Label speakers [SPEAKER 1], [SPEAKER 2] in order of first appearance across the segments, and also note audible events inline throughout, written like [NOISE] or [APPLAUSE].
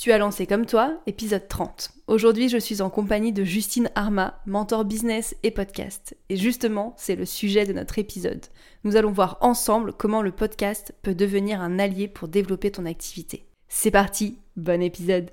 [SPEAKER 1] Tu as lancé comme toi, épisode 30. Aujourd'hui, je suis en compagnie de Justine Arma, mentor business et podcast. Et justement, c'est le sujet de notre épisode. Nous allons voir ensemble comment le podcast peut devenir un allié pour développer ton activité. C'est parti, bon épisode.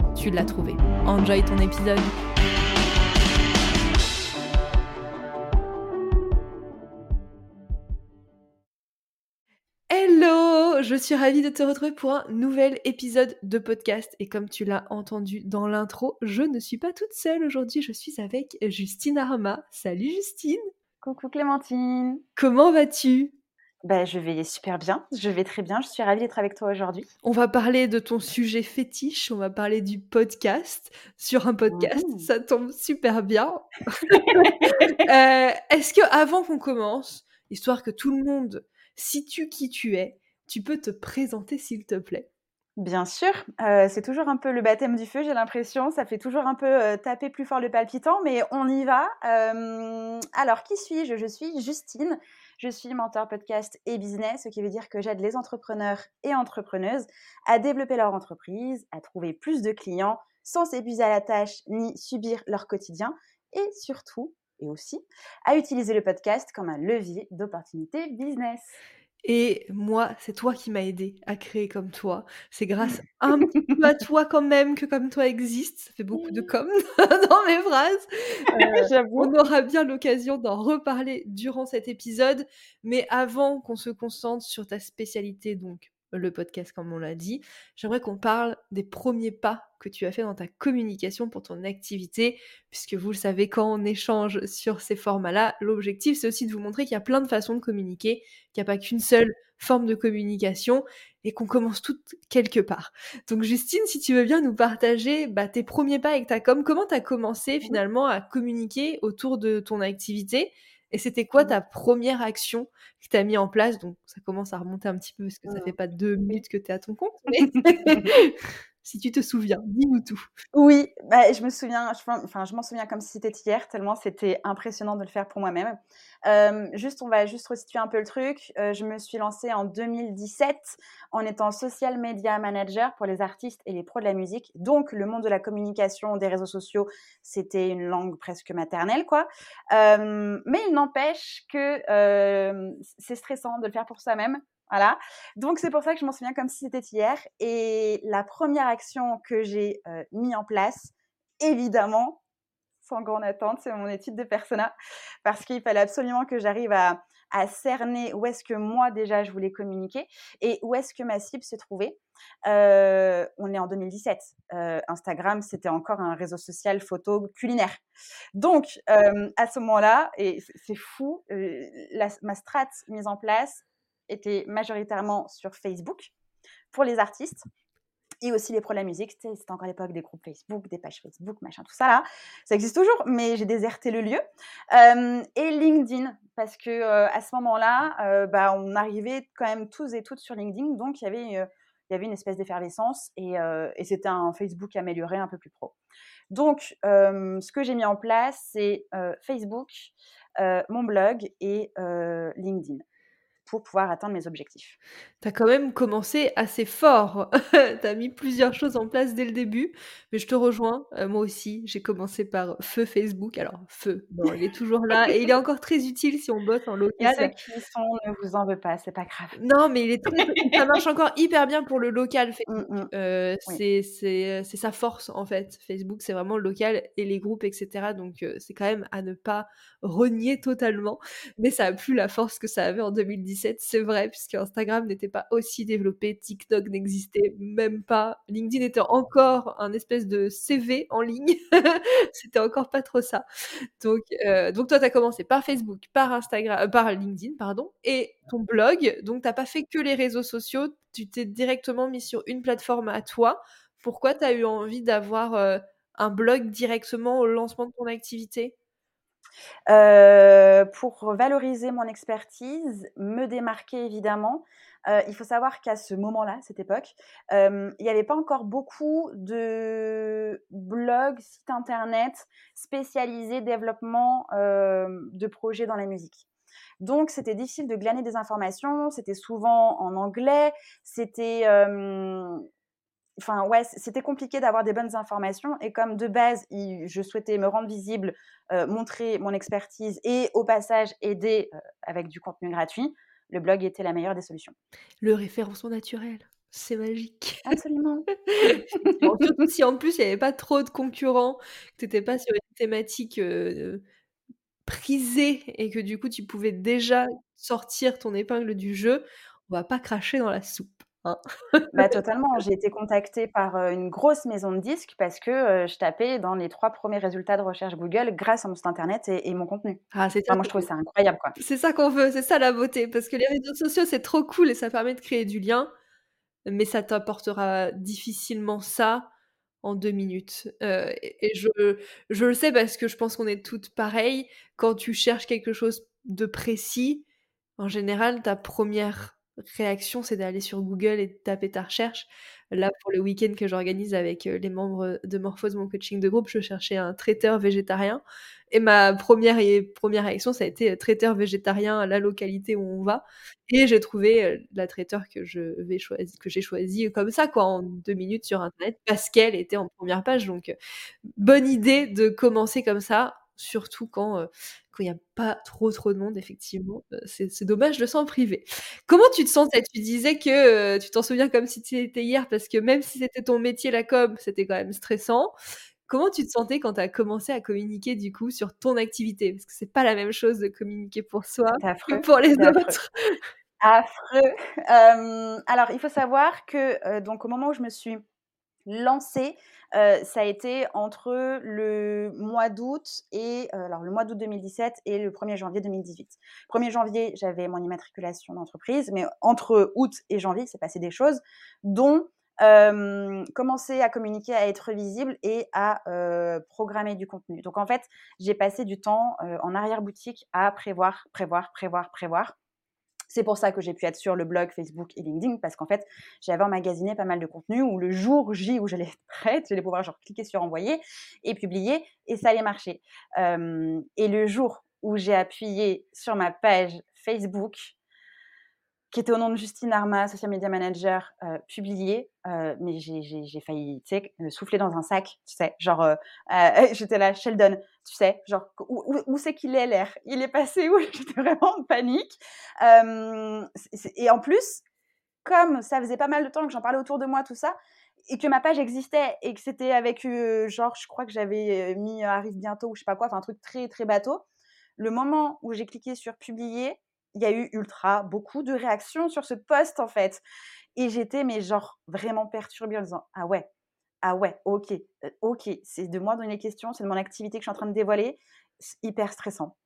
[SPEAKER 1] tu l'as trouvé. Enjoy ton épisode. Hello, je suis ravie de te retrouver pour un nouvel épisode de podcast et comme tu l'as entendu dans l'intro, je ne suis pas toute seule aujourd'hui, je suis avec Justine Arma. Salut Justine.
[SPEAKER 2] Coucou Clémentine.
[SPEAKER 1] Comment vas-tu?
[SPEAKER 2] Bah, je vais super bien, je vais très bien, je suis ravie d'être avec toi aujourd'hui.
[SPEAKER 1] On va parler de ton sujet fétiche, on va parler du podcast sur un podcast, mmh. ça tombe super bien. [LAUGHS] Euh, est-ce que avant qu'on commence, histoire que tout le monde situe qui tu es, tu peux te présenter s'il te plaît?
[SPEAKER 2] Bien sûr, euh, c'est toujours un peu le baptême du feu, j'ai l'impression. Ça fait toujours un peu euh, taper plus fort le palpitant, mais on y va. alors, qui suis-je? Je suis Justine. Je suis mentor podcast et business, ce qui veut dire que j'aide les entrepreneurs et entrepreneuses à développer leur entreprise, à trouver plus de clients sans s'épuiser à la tâche ni subir leur quotidien et surtout et aussi à utiliser le podcast comme un levier d'opportunité business.
[SPEAKER 1] Et moi, c'est toi qui m'as aidé à créer comme toi. C'est grâce [LAUGHS] un petit peu à toi quand même que comme toi existe. Ça fait beaucoup de com [LAUGHS] dans mes phrases. Euh, on aura bien l'occasion d'en reparler durant cet épisode. Mais avant qu'on se concentre sur ta spécialité, donc le podcast comme on l'a dit, j'aimerais qu'on parle des premiers pas que tu as fait dans ta communication pour ton activité, puisque vous le savez, quand on échange sur ces formats-là, l'objectif c'est aussi de vous montrer qu'il y a plein de façons de communiquer, qu'il n'y a pas qu'une seule forme de communication et qu'on commence toutes quelque part. Donc Justine, si tu veux bien nous partager bah, tes premiers pas avec ta com, comment tu as commencé finalement à communiquer autour de ton activité? Et c'était quoi ta première action que tu as mis en place? Donc, ça commence à remonter un petit peu parce que ça fait pas deux minutes que tu es à ton compte. Mais... [LAUGHS] [LAUGHS] si tu te souviens, dis-nous tout.
[SPEAKER 2] Oui, bah, je me souviens, enfin, je m'en souviens comme si c'était hier, tellement c'était impressionnant de le faire pour moi-même. juste, on va juste resituer un peu le truc. je me suis lancée en 2017 en étant social media manager pour les artistes et les pros de la musique. Donc, le monde de la communication, des réseaux sociaux, c'était une langue presque maternelle, quoi. mais il n'empêche que c'est stressant de le faire pour soi-même. Voilà. Donc, c'est pour ça que je m'en souviens comme si c'était hier. Et la première action que j'ai euh, mis en place, évidemment, sans grande attente, c'est mon étude de persona. Parce qu'il fallait absolument que j'arrive à, cerner où est-ce que moi, déjà, je voulais communiquer et où est-ce que ma cible se trouvait. Euh, on est en 2017. Euh, Instagram, c'était encore un réseau social photo culinaire. Donc, à ce moment-là, et c'est fou, ma strat mise en place, était majoritairement sur Facebook pour les artistes et aussi les pros de musique. C'était encore l'époque des groupes Facebook, des pages Facebook, machin, tout ça là. Ça existe toujours, mais j'ai déserté le lieu. et LinkedIn, parce que euh, à ce moment-là, euh, bah, on arrivait quand même tous et toutes sur LinkedIn, donc il y avait, euh, y avait une espèce d'effervescence et, et c'était un Facebook amélioré, un peu plus pro. Donc, ce que j'ai mis en place, c'est Facebook, mon blog et LinkedIn pour pouvoir atteindre mes objectifs.
[SPEAKER 1] Tu as quand même commencé assez fort. [LAUGHS] tu as mis plusieurs choses en place dès le début, mais je te rejoins. Euh, moi aussi, j'ai commencé par feu Facebook. Alors, feu, il est toujours là et il est encore très utile si on bosse en local.
[SPEAKER 2] ceux qui sont, ne vous en veut pas, c'est pas grave.
[SPEAKER 1] Non, mais il est très, ça marche encore hyper bien pour le local. [LAUGHS] Mmh, mmh. Euh, c'est, c'est, c'est sa force en fait. Facebook, c'est vraiment le local et les groupes, etc. Donc, euh, c'est quand même à ne pas renier totalement. Mais ça a plus la force que ça avait en 2017 2017, c'est vrai, puisque Instagram n'était pas aussi développé, TikTok n'existait même pas, LinkedIn était encore un espèce de CV en ligne, [LAUGHS] c'était encore pas trop ça. Donc, euh, toi, tu as commencé par Facebook, par Instagram, euh, par LinkedIn, pardon, et ton blog. Donc, t'as pas fait que les réseaux sociaux, tu t'es directement mis sur une plateforme à toi. Pourquoi tu as eu envie d'avoir euh, un blog directement au lancement de ton activité?
[SPEAKER 2] Pour valoriser mon expertise, me démarquer évidemment, il faut savoir qu'à ce moment-là, cette époque, il n'y avait pas encore beaucoup de blogs, sites internet spécialisés développement, de projets dans la musique. Donc c'était difficile de glaner des informations, c'était souvent en anglais, c'était, enfin ouais, c'était compliqué d'avoir des bonnes informations et comme de base, je souhaitais me rendre visible, montrer mon expertise et au passage aider, avec du contenu gratuit, le blog était la meilleure des solutions.
[SPEAKER 1] Le référencement naturel, c'est magique.
[SPEAKER 2] Absolument. [LAUGHS]
[SPEAKER 1] Surtout si en plus il n'y avait pas trop de concurrents, que tu n'étais pas sur une thématique, prisée et que du coup tu pouvais déjà sortir ton épingle du jeu, on va pas cracher dans la soupe. Hein.
[SPEAKER 2] Bah, [LAUGHS] totalement. J'ai été contactée par, une grosse maison de disques parce que, je tapais dans les trois premiers résultats de recherche Google grâce à mon site internet et mon contenu. Ah, c'est moi, je trouve ça incroyable, quoi.
[SPEAKER 1] C'est ça qu'on veut, c'est ça la beauté, parce que les réseaux sociaux, c'est trop cool et ça permet de créer du lien, mais ça t'apportera difficilement ça en deux minutes. et je je le sais parce que je pense qu'on est toutes pareilles. Quand tu cherches quelque chose de précis, en général, ta première réaction, c'est d'aller sur Google et de taper ta recherche. Là, pour le week-end que j'organise avec les membres de Morphose, mon coaching de groupe, je cherchais un traiteur végétarien. Et ma première, et première réaction, ça a été traiteur végétarien à la localité où on va. Et j'ai trouvé la traiteur que je vais choisir, que j'ai choisi comme ça, quoi, en deux minutes sur Internet, parce qu'elle était en première page. Donc, bonne idée de commencer comme ça, surtout quand il n'y a pas trop trop de monde, effectivement. c'est dommage de s'en priver. Comment tu te sentais? Tu disais que tu t'en souviens comme si c'était hier, parce que même si c'était ton métier, la com, c'était quand même stressant. Comment tu te sentais quand tu as commencé à communiquer du coup sur ton activité? Parce que c'est pas la même chose de communiquer pour soi que pour les autres.
[SPEAKER 2] Affreux. alors, il faut savoir que donc au moment où je me suis lancée, ça a été entre le mois d'août et alors le mois d'août 2017 et le 1er janvier 2018. 1er janvier, j'avais mon immatriculation d'entreprise, mais entre août et janvier, c'est passé des choses, dont commencer à communiquer, à être visible et à programmer du contenu. Donc en fait, j'ai passé du temps en arrière-boutique à prévoir, prévoir, prévoir, prévoir. C'est pour ça que j'ai pu être sur le blog, Facebook et LinkedIn, parce qu'en fait, j'avais emmagasiné pas mal de contenu où le jour J où j'allais être prête, j'allais pouvoir genre cliquer sur envoyer et publier et ça allait marcher. et le jour où j'ai appuyé sur ma page Facebook, qui était au nom de Justine Arma, social media manager, euh, publié. Euh, mais j'ai failli, tu sais, souffler dans un sac, tu sais, genre, euh, [LAUGHS] j'étais là, Sheldon, tu sais, genre, où, c'est qu'il est l'air? Il est passé où? [LAUGHS] J'étais vraiment en panique. et en plus, comme ça faisait pas mal de temps que j'en parlais autour de moi, tout ça, et que ma page existait et que c'était avec, genre, je crois que j'avais mis arrive bientôt ou je sais pas quoi, enfin un truc très très bateau. Le moment où j'ai cliqué sur publier, il y a eu ultra beaucoup de réactions sur ce post en fait. Et j'étais mais genre vraiment perturbée en disant ah ouais, ah ouais, ok, ok, c'est de moi dans les questions, c'est de mon activité que je suis en train de dévoiler, hyper stressant.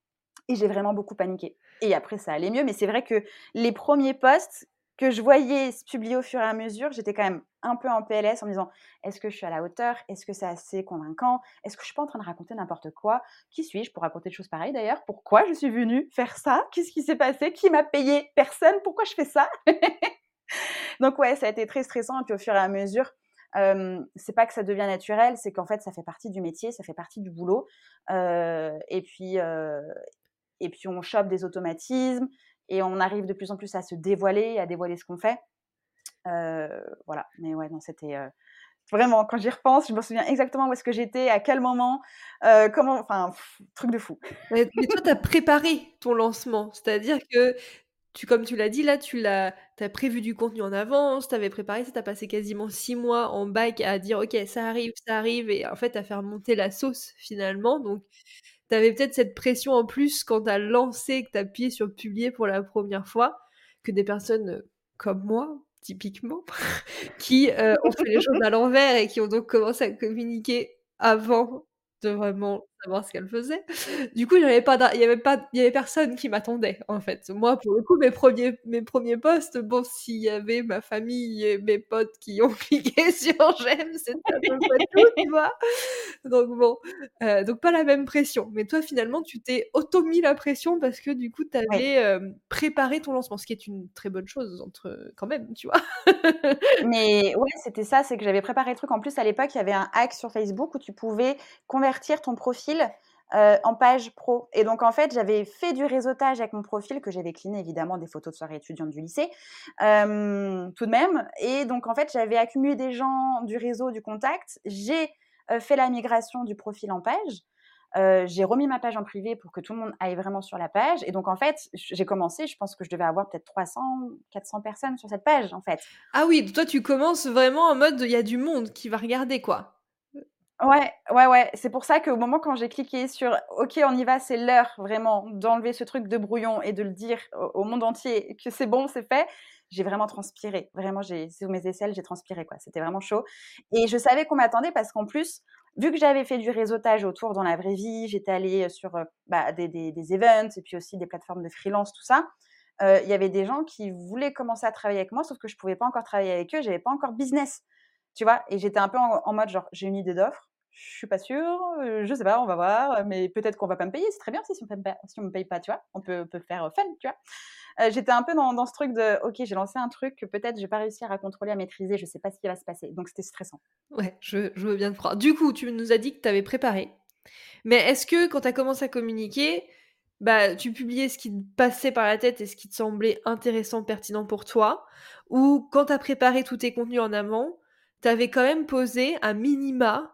[SPEAKER 2] Et j'ai vraiment beaucoup paniqué. Et après ça allait mieux, mais c'est vrai que les premiers posts que je voyais se publier au fur et à mesure, j'étais quand même un peu en PLS en me disant est-ce que je suis à la hauteur? Est-ce que c'est assez convaincant? Est-ce que je suis pas en train de raconter n'importe quoi? Qui suis-je pour raconter des choses pareilles d'ailleurs? Pourquoi je suis venue faire ça? Qu'est-ce qui s'est passé? Qui m'a payé? Personne? Pourquoi je fais ça? [LAUGHS] Donc ouais, ça a été très stressant et puis au fur et à mesure, euh, c'est pas que ça devient naturel, c'est qu'en fait ça fait partie du métier, ça fait partie du boulot. et puis et puis on chope des automatismes et on arrive de plus en plus à se dévoiler, à dévoiler ce qu'on fait. Euh, voilà, mais ouais, non, c'était euh, vraiment, quand j'y repense, je me souviens exactement où est-ce que j'étais, à quel moment, euh, comment, enfin, truc de fou.
[SPEAKER 1] Mais, toi, tu as préparé ton lancement, c'est-à-dire que tu, comme tu l'as dit, là, tu l'as, as prévu du contenu en avance, tu avais préparé ça, tu as passé quasiment six mois en bac à dire, ok, ça arrive, ça arrive, et en fait, à faire monter la sauce finalement. Donc, tu avais peut-être cette pression en plus quand tu as lancé, que tu as appuyé sur publier pour la première fois. que des personnes comme moi, typiquement, [LAUGHS] qui ont fait les choses à l'envers et qui ont donc commencé à communiquer avant de vraiment savoir ce qu'elle faisait. Du coup, pas il y avait pas y avait personne qui m'attendait en fait. Moi pour le coup mes premiers mes premiers posts, bon s'il y avait ma famille et mes potes qui ont [LAUGHS] cliqué sur j'aime, c'était à peu près tout, tu vois. Donc bon, euh, donc pas la même pression. Mais toi finalement, tu t'es auto mis la pression parce que du coup, tu avais préparé ton lancement, ce qui est une très bonne chose entre quand même, tu vois.
[SPEAKER 2] Mais ouais, c'était ça, c'est que j'avais préparé le truc. En plus, à l'époque, il y avait un hack sur Facebook où tu pouvais convertir ton profil en page pro. Et donc, en fait, j'avais fait du réseautage avec mon profil, que j'avais cliné évidemment des photos de soirée étudiante du lycée, tout de même. Et donc, en fait, j'avais accumulé des gens du réseau, du contact. J'ai fait la migration du profil en page. j'ai remis ma page en privé pour que tout le monde aille vraiment sur la page. Et donc, en fait, j'ai commencé, je pense que je devais avoir peut-être 300, 400 personnes sur cette page, en fait.
[SPEAKER 1] Ah oui, toi, tu commences vraiment en mode, il y a du monde qui va regarder, quoi.
[SPEAKER 2] Ouais, ouais, ouais. C'est pour ça qu'au moment quand j'ai cliqué sur OK, on y va, c'est l'heure vraiment d'enlever ce truc de brouillon et de le dire au, monde entier que c'est bon, c'est fait. J'ai vraiment transpiré. Vraiment, j'ai sous mes aisselles, j'ai transpiré quoi. C'était vraiment chaud. Et je savais qu'on m'attendait parce qu'en plus, vu que j'avais fait du réseautage autour dans la vraie vie, j'étais allée sur bah, des, des, events et puis aussi des plateformes de freelance, tout ça. Il y avait des gens qui voulaient commencer à travailler avec moi, sauf que je pouvais pas encore travailler avec eux, j'avais pas encore business tu vois? Et j'étais un peu en, mode genre, j'ai une idée d'offre, je suis pas sûre, je sais pas, on va voir, mais peut-être qu'on va pas me payer, c'est très bien si, on, si on me paye pas, tu vois, on peut, peut faire fun, tu vois? j'étais un peu dans, dans, ce truc de, ok, j'ai lancé un truc que peut-être je vais pas réussir à contrôler, à maîtriser, je sais pas ce qui va se passer, donc c'était stressant.
[SPEAKER 1] Ouais, je, je, veux bien te croire. Du coup, tu nous as dit que tu avais préparé, mais est-ce que quand tu commencé à communiquer, bah, tu publiais ce qui te passait par la tête et ce qui te semblait intéressant, pertinent pour toi, ou quand tu préparé tous tes contenus en amont, tu avais quand même posé un minima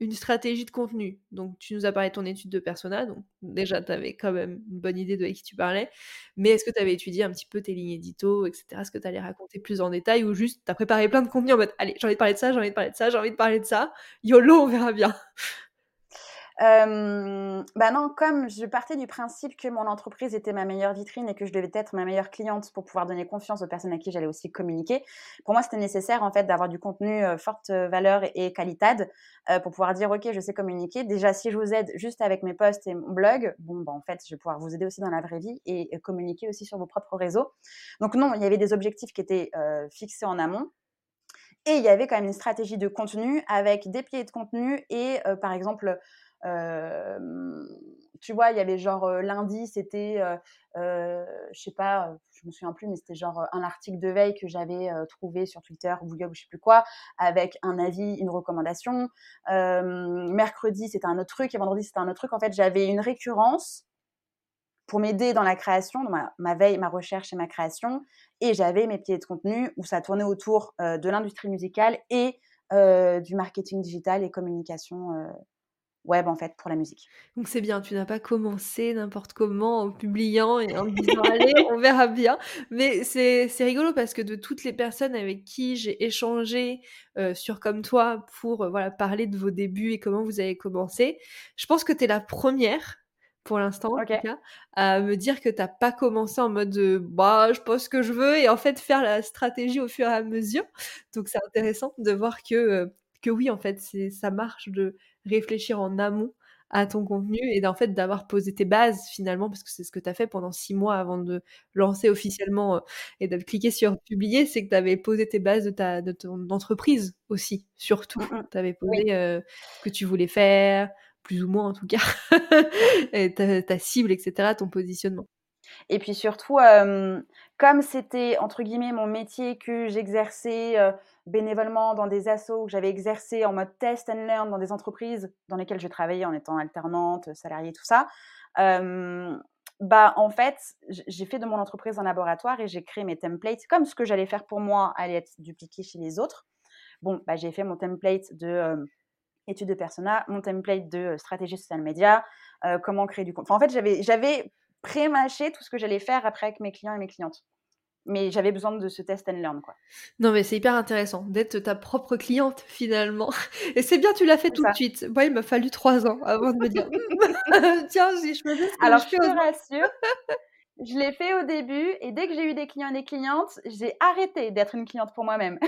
[SPEAKER 1] une stratégie de contenu. Donc, tu nous as parlé de ton étude de persona, donc déjà, tu avais quand même une bonne idée de qui tu parlais. Mais est-ce que tu avais étudié un petit peu tes lignes édito, etc. Est-ce que tu allais raconter plus en détail ou juste tu préparé plein de contenu en mode allez, j'ai envie de parler de ça, j'ai envie de parler de ça, j'ai envie de parler de ça? YOLO, on verra bien.
[SPEAKER 2] Euh, bah non, comme je partais du principe que mon entreprise était ma meilleure vitrine et que je devais être ma meilleure cliente pour pouvoir donner confiance aux personnes à qui j'allais aussi communiquer, pour moi c'était nécessaire en fait d'avoir du contenu euh, forte valeur et, qualité euh, pour pouvoir dire ok je sais communiquer. Déjà si je vous aide juste avec mes posts et mon blog, bon bah en fait je vais pouvoir vous aider aussi dans la vraie vie et, communiquer aussi sur vos propres réseaux. Donc non, il y avait des objectifs qui étaient euh, fixés en amont. Et il y avait quand même une stratégie de contenu avec des pieds de contenu et par exemple tu vois, il y avait genre lundi, c'était, je sais pas, je me souviens plus, mais c'était genre un article de veille que j'avais trouvé sur Twitter, Google ou je sais plus quoi, avec un avis, une recommandation. mercredi, c'était un autre truc, et vendredi, c'était un autre truc. En fait, j'avais une récurrence pour m'aider dans la création, dans ma, veille, ma recherche et ma création. Et j'avais mes pieds de contenu où ça tournait autour de l'industrie musicale et du marketing digital et communication web en fait pour la musique.
[SPEAKER 1] Donc c'est bien, tu n'as pas commencé n'importe comment en publiant et en disant allez, on verra bien. Mais c'est rigolo parce que de toutes les personnes avec qui j'ai échangé euh, sur comme toi pour euh, voilà parler de vos débuts et comment vous avez commencé, je pense que tu es la première pour l'instant à me dire que tu n'as pas commencé en mode bah je pose ce que je veux et en fait faire la stratégie au fur et à mesure. Donc c'est intéressant de voir que euh, que oui en fait c'est ça marche de réfléchir en amont à ton contenu et en fait d'avoir posé tes bases finalement parce que c'est ce que tu as fait pendant six mois avant de lancer officiellement euh, et de cliquer sur publier c'est que tu avais posé tes bases de ta de ton entreprise aussi surtout. Mmh tu avais posé euh, ce que tu voulais faire plus ou moins en tout cas [LAUGHS] et ta, cible etc ton positionnement
[SPEAKER 2] et puis surtout, comme c'était entre guillemets mon métier que j'exerçais bénévolement dans des assos, que j'avais exercé en mode test and learn dans des entreprises dans lesquelles je travaillais en étant alternante, salariée, tout ça. bah en fait, j'ai fait de mon entreprise un laboratoire et j'ai créé mes templates comme ce que j'allais faire pour moi allait être dupliqué chez les autres. Bon, bah, j'ai fait mon template de études de persona, mon template de stratégie social media, comment créer du compte. en fait, j'avais, pré-mâcher tout ce que j'allais faire après avec mes clients et mes clientes. Mais j'avais besoin de ce test and learn, quoi.
[SPEAKER 1] Non, mais c'est hyper intéressant d'être ta propre cliente, finalement. [LAUGHS] Et c'est bien, tu l'as fait tout de suite. Moi, il m'a fallu trois ans avant de me dire, [LAUGHS] [LAUGHS] tiens, si je me dis
[SPEAKER 2] Alors, je te rassure, Je l'ai fait au début et dès que j'ai eu des clients et des clientes, j'ai arrêté d'être une cliente pour moi-même.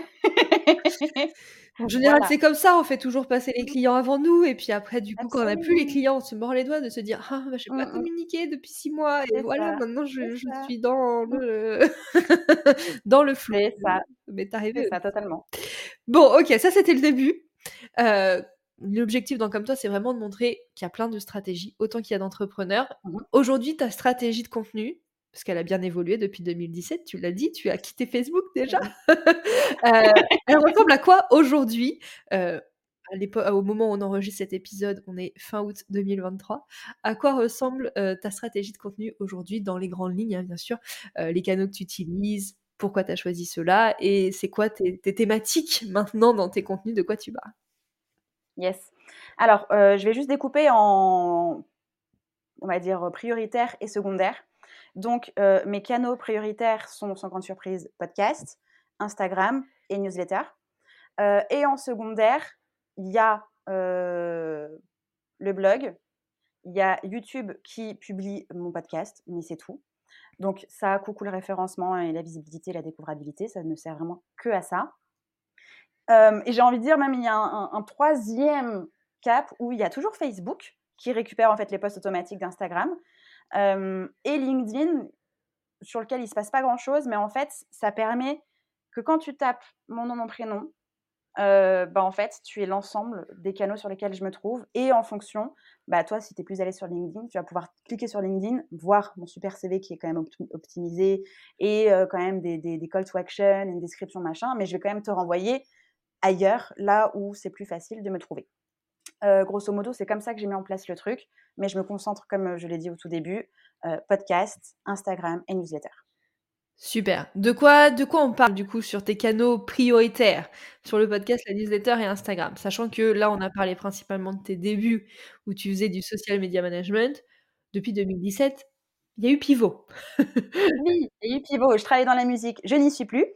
[SPEAKER 1] En général, c'est comme ça, on fait toujours passer les clients avant nous et puis après, du coup, quand on n'a plus les clients, on se mord les doigts de se dire ah, bah, je n'ai pas mmh communiqué depuis six mois et voilà, maintenant je, suis dans mmh. le [LAUGHS] dans le flou.
[SPEAKER 2] Ça.
[SPEAKER 1] Mais t'arrives.
[SPEAKER 2] ça, totalement.
[SPEAKER 1] Bon, ok, ça c'était le début. Euh, l'objectif dans Comme toi, c'est vraiment de montrer qu'il y a plein de stratégies, autant qu'il y a d'entrepreneurs. Mmh Aujourd'hui, ta stratégie de contenu, parce qu'elle a bien évolué depuis 2017, tu l'as dit, tu as quitté Facebook déjà. [LAUGHS] Euh, elle ressemble à quoi aujourd'hui? Euh, au moment où on enregistre cet épisode, on est fin août 2023. À quoi ressemble ta stratégie de contenu aujourd'hui dans les grandes lignes, hein, bien sûr, les canaux que tu utilises, pourquoi tu as choisi cela et c'est quoi tes, tes, thématiques maintenant dans tes contenus, de quoi tu parles?
[SPEAKER 2] Yes. Alors, euh, je vais juste découper en, on va dire, prioritaire et secondaire. Donc, euh, mes canaux prioritaires sont Sans grande surprise podcast, Instagram et newsletter. Euh, et en secondaire, il y a le blog, il y a YouTube qui publie mon podcast, mais c'est tout. Donc, ça, coucou le référencement et la visibilité, la découvrabilité, ça ne sert vraiment que à ça. Euh, et j'ai envie de dire, même, il y a un, troisième cap où il y a toujours Facebook qui récupère en fait les posts automatiques d'Instagram et LinkedIn sur lequel il se passe pas grand chose, mais en fait, ça permet que quand tu tapes mon nom, mon prénom, bah, en fait, tu es l'ensemble des canaux sur lesquels je me trouve. Et en fonction, bah, toi, si tu es plus allé sur LinkedIn, tu vas pouvoir cliquer sur LinkedIn, voir mon super CV qui est quand même optimisé et quand même des, des, des, call to action, une description, machin. Mais je vais quand même te renvoyer ailleurs, là où c'est plus facile de me trouver. Euh, grosso modo, c'est comme ça que j'ai mis en place le truc, mais je me concentre, comme je l'ai dit au tout début, euh, podcast, Instagram et newsletter.
[SPEAKER 1] Super. De quoi, de quoi on parle du coup sur tes canaux prioritaires? Sur le podcast, la newsletter et Instagram Sachant que là, on a parlé principalement de tes débuts où tu faisais du social media management. Depuis 2017, il y a eu pivot.
[SPEAKER 2] oui, il y a eu pivot. Je travaillais dans la musique, je n'y suis plus.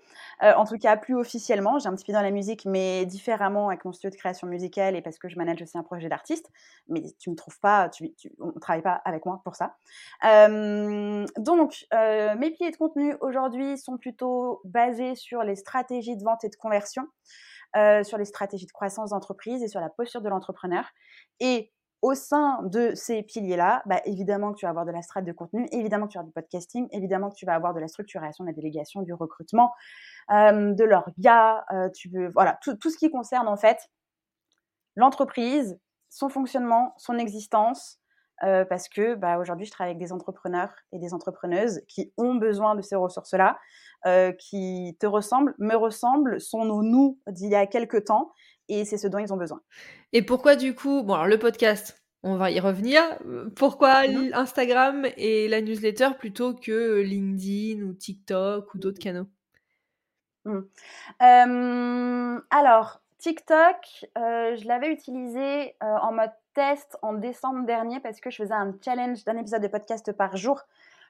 [SPEAKER 2] Euh, en tout cas, plus officiellement. J'ai un petit pied dans la musique, mais différemment avec mon studio de création musicale et parce que je manage aussi un projet d'artiste. Mais tu me trouves pas, tu, on ne travaille pas avec moi pour ça. Euh, donc, euh, mes pieds de contenu aujourd'hui sont plutôt basés sur les stratégies de vente et de conversion. sur les stratégies de croissance d'entreprise et sur la posture de l'entrepreneur. Et au sein de ces piliers-là, bah, évidemment que tu vas avoir de la strate de contenu, évidemment que tu vas avoir du podcasting, évidemment que tu vas avoir de la structuration, de la délégation, du recrutement, euh, de l'orga, euh, tu veux, voilà, tout, ce qui concerne en fait l'entreprise, son fonctionnement, son existence, euh, parce que bah, aujourd'hui, je travaille avec des entrepreneurs et des entrepreneuses qui ont besoin de ces ressources-là, euh, qui te ressemblent, me ressemblent, sont nos nous d'il y a quelques temps, et c'est ce dont ils ont besoin.
[SPEAKER 1] Et pourquoi du coup, bon alors le podcast, on va y revenir. Pourquoi mmh Instagram et la newsletter plutôt que LinkedIn ou TikTok ou d'autres canaux?
[SPEAKER 2] Mmh. Alors, TikTok, euh, je l'avais utilisé euh, en mode test en décembre dernier parce que je faisais un challenge d'un épisode de podcast par jour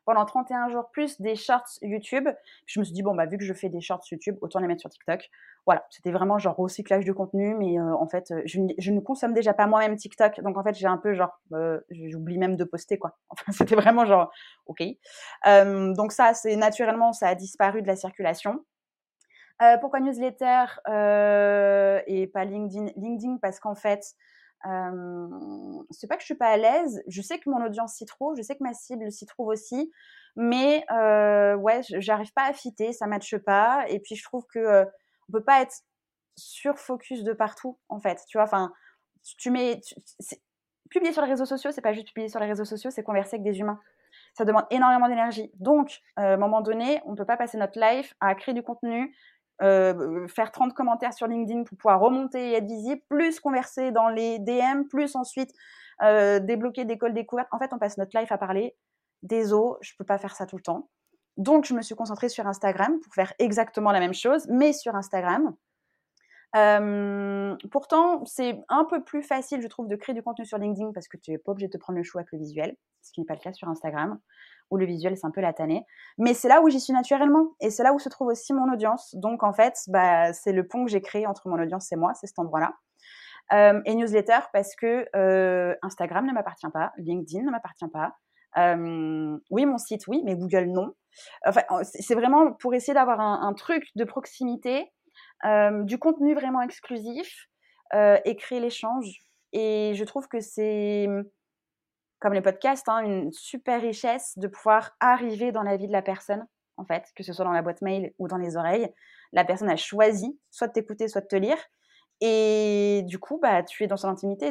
[SPEAKER 2] pendant 31 jours plus des shorts YouTube. Je me suis dit, bon, bah, vu que je fais des shorts YouTube, autant les mettre sur TikTok. Voilà, c'était vraiment genre recyclage de contenu, mais euh, en fait, je, ne consomme déjà pas moi-même TikTok, donc en fait, j'ai un peu genre, euh, j'oublie même de poster, quoi. [LAUGHS] Enfin, c'était vraiment genre, ok. Euh, donc ça, c'est naturellement, ça a disparu de la circulation. pourquoi newsletter et pas LinkedIn? LinkedIn parce qu'en fait, c'est pas que je suis pas à l'aise. Je sais que mon audience s'y trouve, je sais que ma cible s'y trouve aussi, mais euh, ouais, j'arrive pas à fitter, ça matche pas. Et puis je trouve que euh, on peut pas être sur focus de partout en fait. Tu vois, enfin, tu mets publier sur les réseaux sociaux, c'est pas juste publier sur les réseaux sociaux, c'est converser avec des humains. Ça demande énormément d'énergie. Donc, à un moment donné, on ne peut pas passer notre life à créer du contenu, euh, faire 30 commentaires sur LinkedIn pour pouvoir remonter et être visible, plus converser dans les DM, plus ensuite euh, débloquer des calls découvertes. En fait, on passe notre life à parler. Des os, je peux pas faire ça tout le temps. Donc, je me suis concentrée sur Instagram pour faire exactement la même chose, mais sur Instagram. Euh, pourtant, c'est un peu plus facile, je trouve, de créer du contenu sur LinkedIn parce que tu n'es pas obligé de te prendre le chou avec le visuel, ce qui n'est pas le cas sur Instagram où le visuel c'est un peu la tannée. Mais c'est là où j'y suis naturellement et c'est là où se trouve aussi mon audience. Donc en fait, bah, c'est le pont que j'ai créé entre mon audience et moi, c'est cet endroit-là. Euh, et newsletter parce que euh, Instagram ne m'appartient pas, LinkedIn ne m'appartient pas, oui, mon site, oui, mais Google, non. Enfin, c'est vraiment pour essayer d'avoir un, truc de proximité, du contenu vraiment exclusif et créer l'échange. Et je trouve que c'est, comme les podcasts, hein, une super richesse de pouvoir arriver dans la vie de la personne, en fait, que ce soit dans la boîte mail ou dans les oreilles. La personne a choisi soit de t'écouter, soit de te lire. Et du coup, bah, tu es dans son intimité.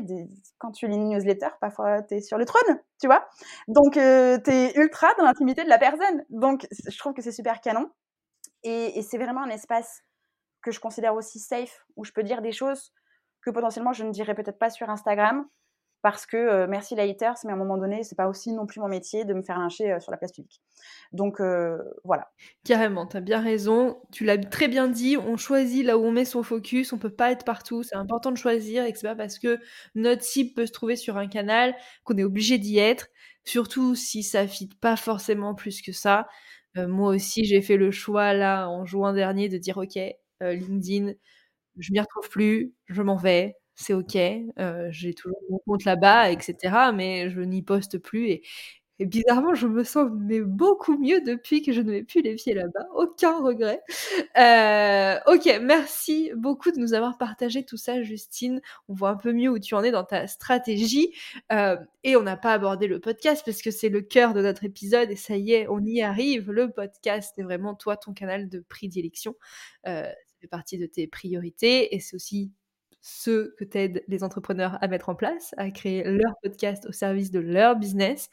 [SPEAKER 2] Quand tu lis une newsletter, parfois, tu es sur le trône, tu vois. Donc, tu es ultra dans l'intimité de la personne. Donc, je trouve que c'est super canon. Et c'est vraiment un espace que je considère aussi safe, où je peux dire des choses que potentiellement je ne dirais peut-être pas sur Instagram, parce que euh, merci les haters, mais à un moment donné, c'est pas aussi non plus mon métier de me faire lyncher euh, sur la place publique. Donc euh, voilà.
[SPEAKER 1] Carrément, tu as bien raison. Tu l'as très bien dit, on choisit là où on met son focus, on peut pas être partout, c'est important de choisir et c'est pas parce que notre cible peut se trouver sur un canal qu'on est obligé d'y être, surtout si ça fit pas forcément plus que ça. moi aussi, j'ai fait le choix là en juin dernier de dire OK, LinkedIn, je m'y retrouve plus, je m'en vais c'est ok, euh, j'ai toujours mon compte là-bas, etc. Mais je n'y poste plus et, bizarrement, je me sens mais beaucoup mieux depuis que je ne mets plus les pieds là-bas. Aucun regret. Euh, ok, merci beaucoup de nous avoir partagé tout ça, Justine. On voit un peu mieux où tu en es dans ta stratégie. Euh, et on n'a pas abordé le podcast parce que c'est le cœur de notre épisode et ça y est, on y arrive. Le podcast est vraiment toi, ton canal de prédilection. Partie de tes priorités et c'est aussi ceux que t'aident les entrepreneurs à mettre en place, à créer leur podcast au service de leur business.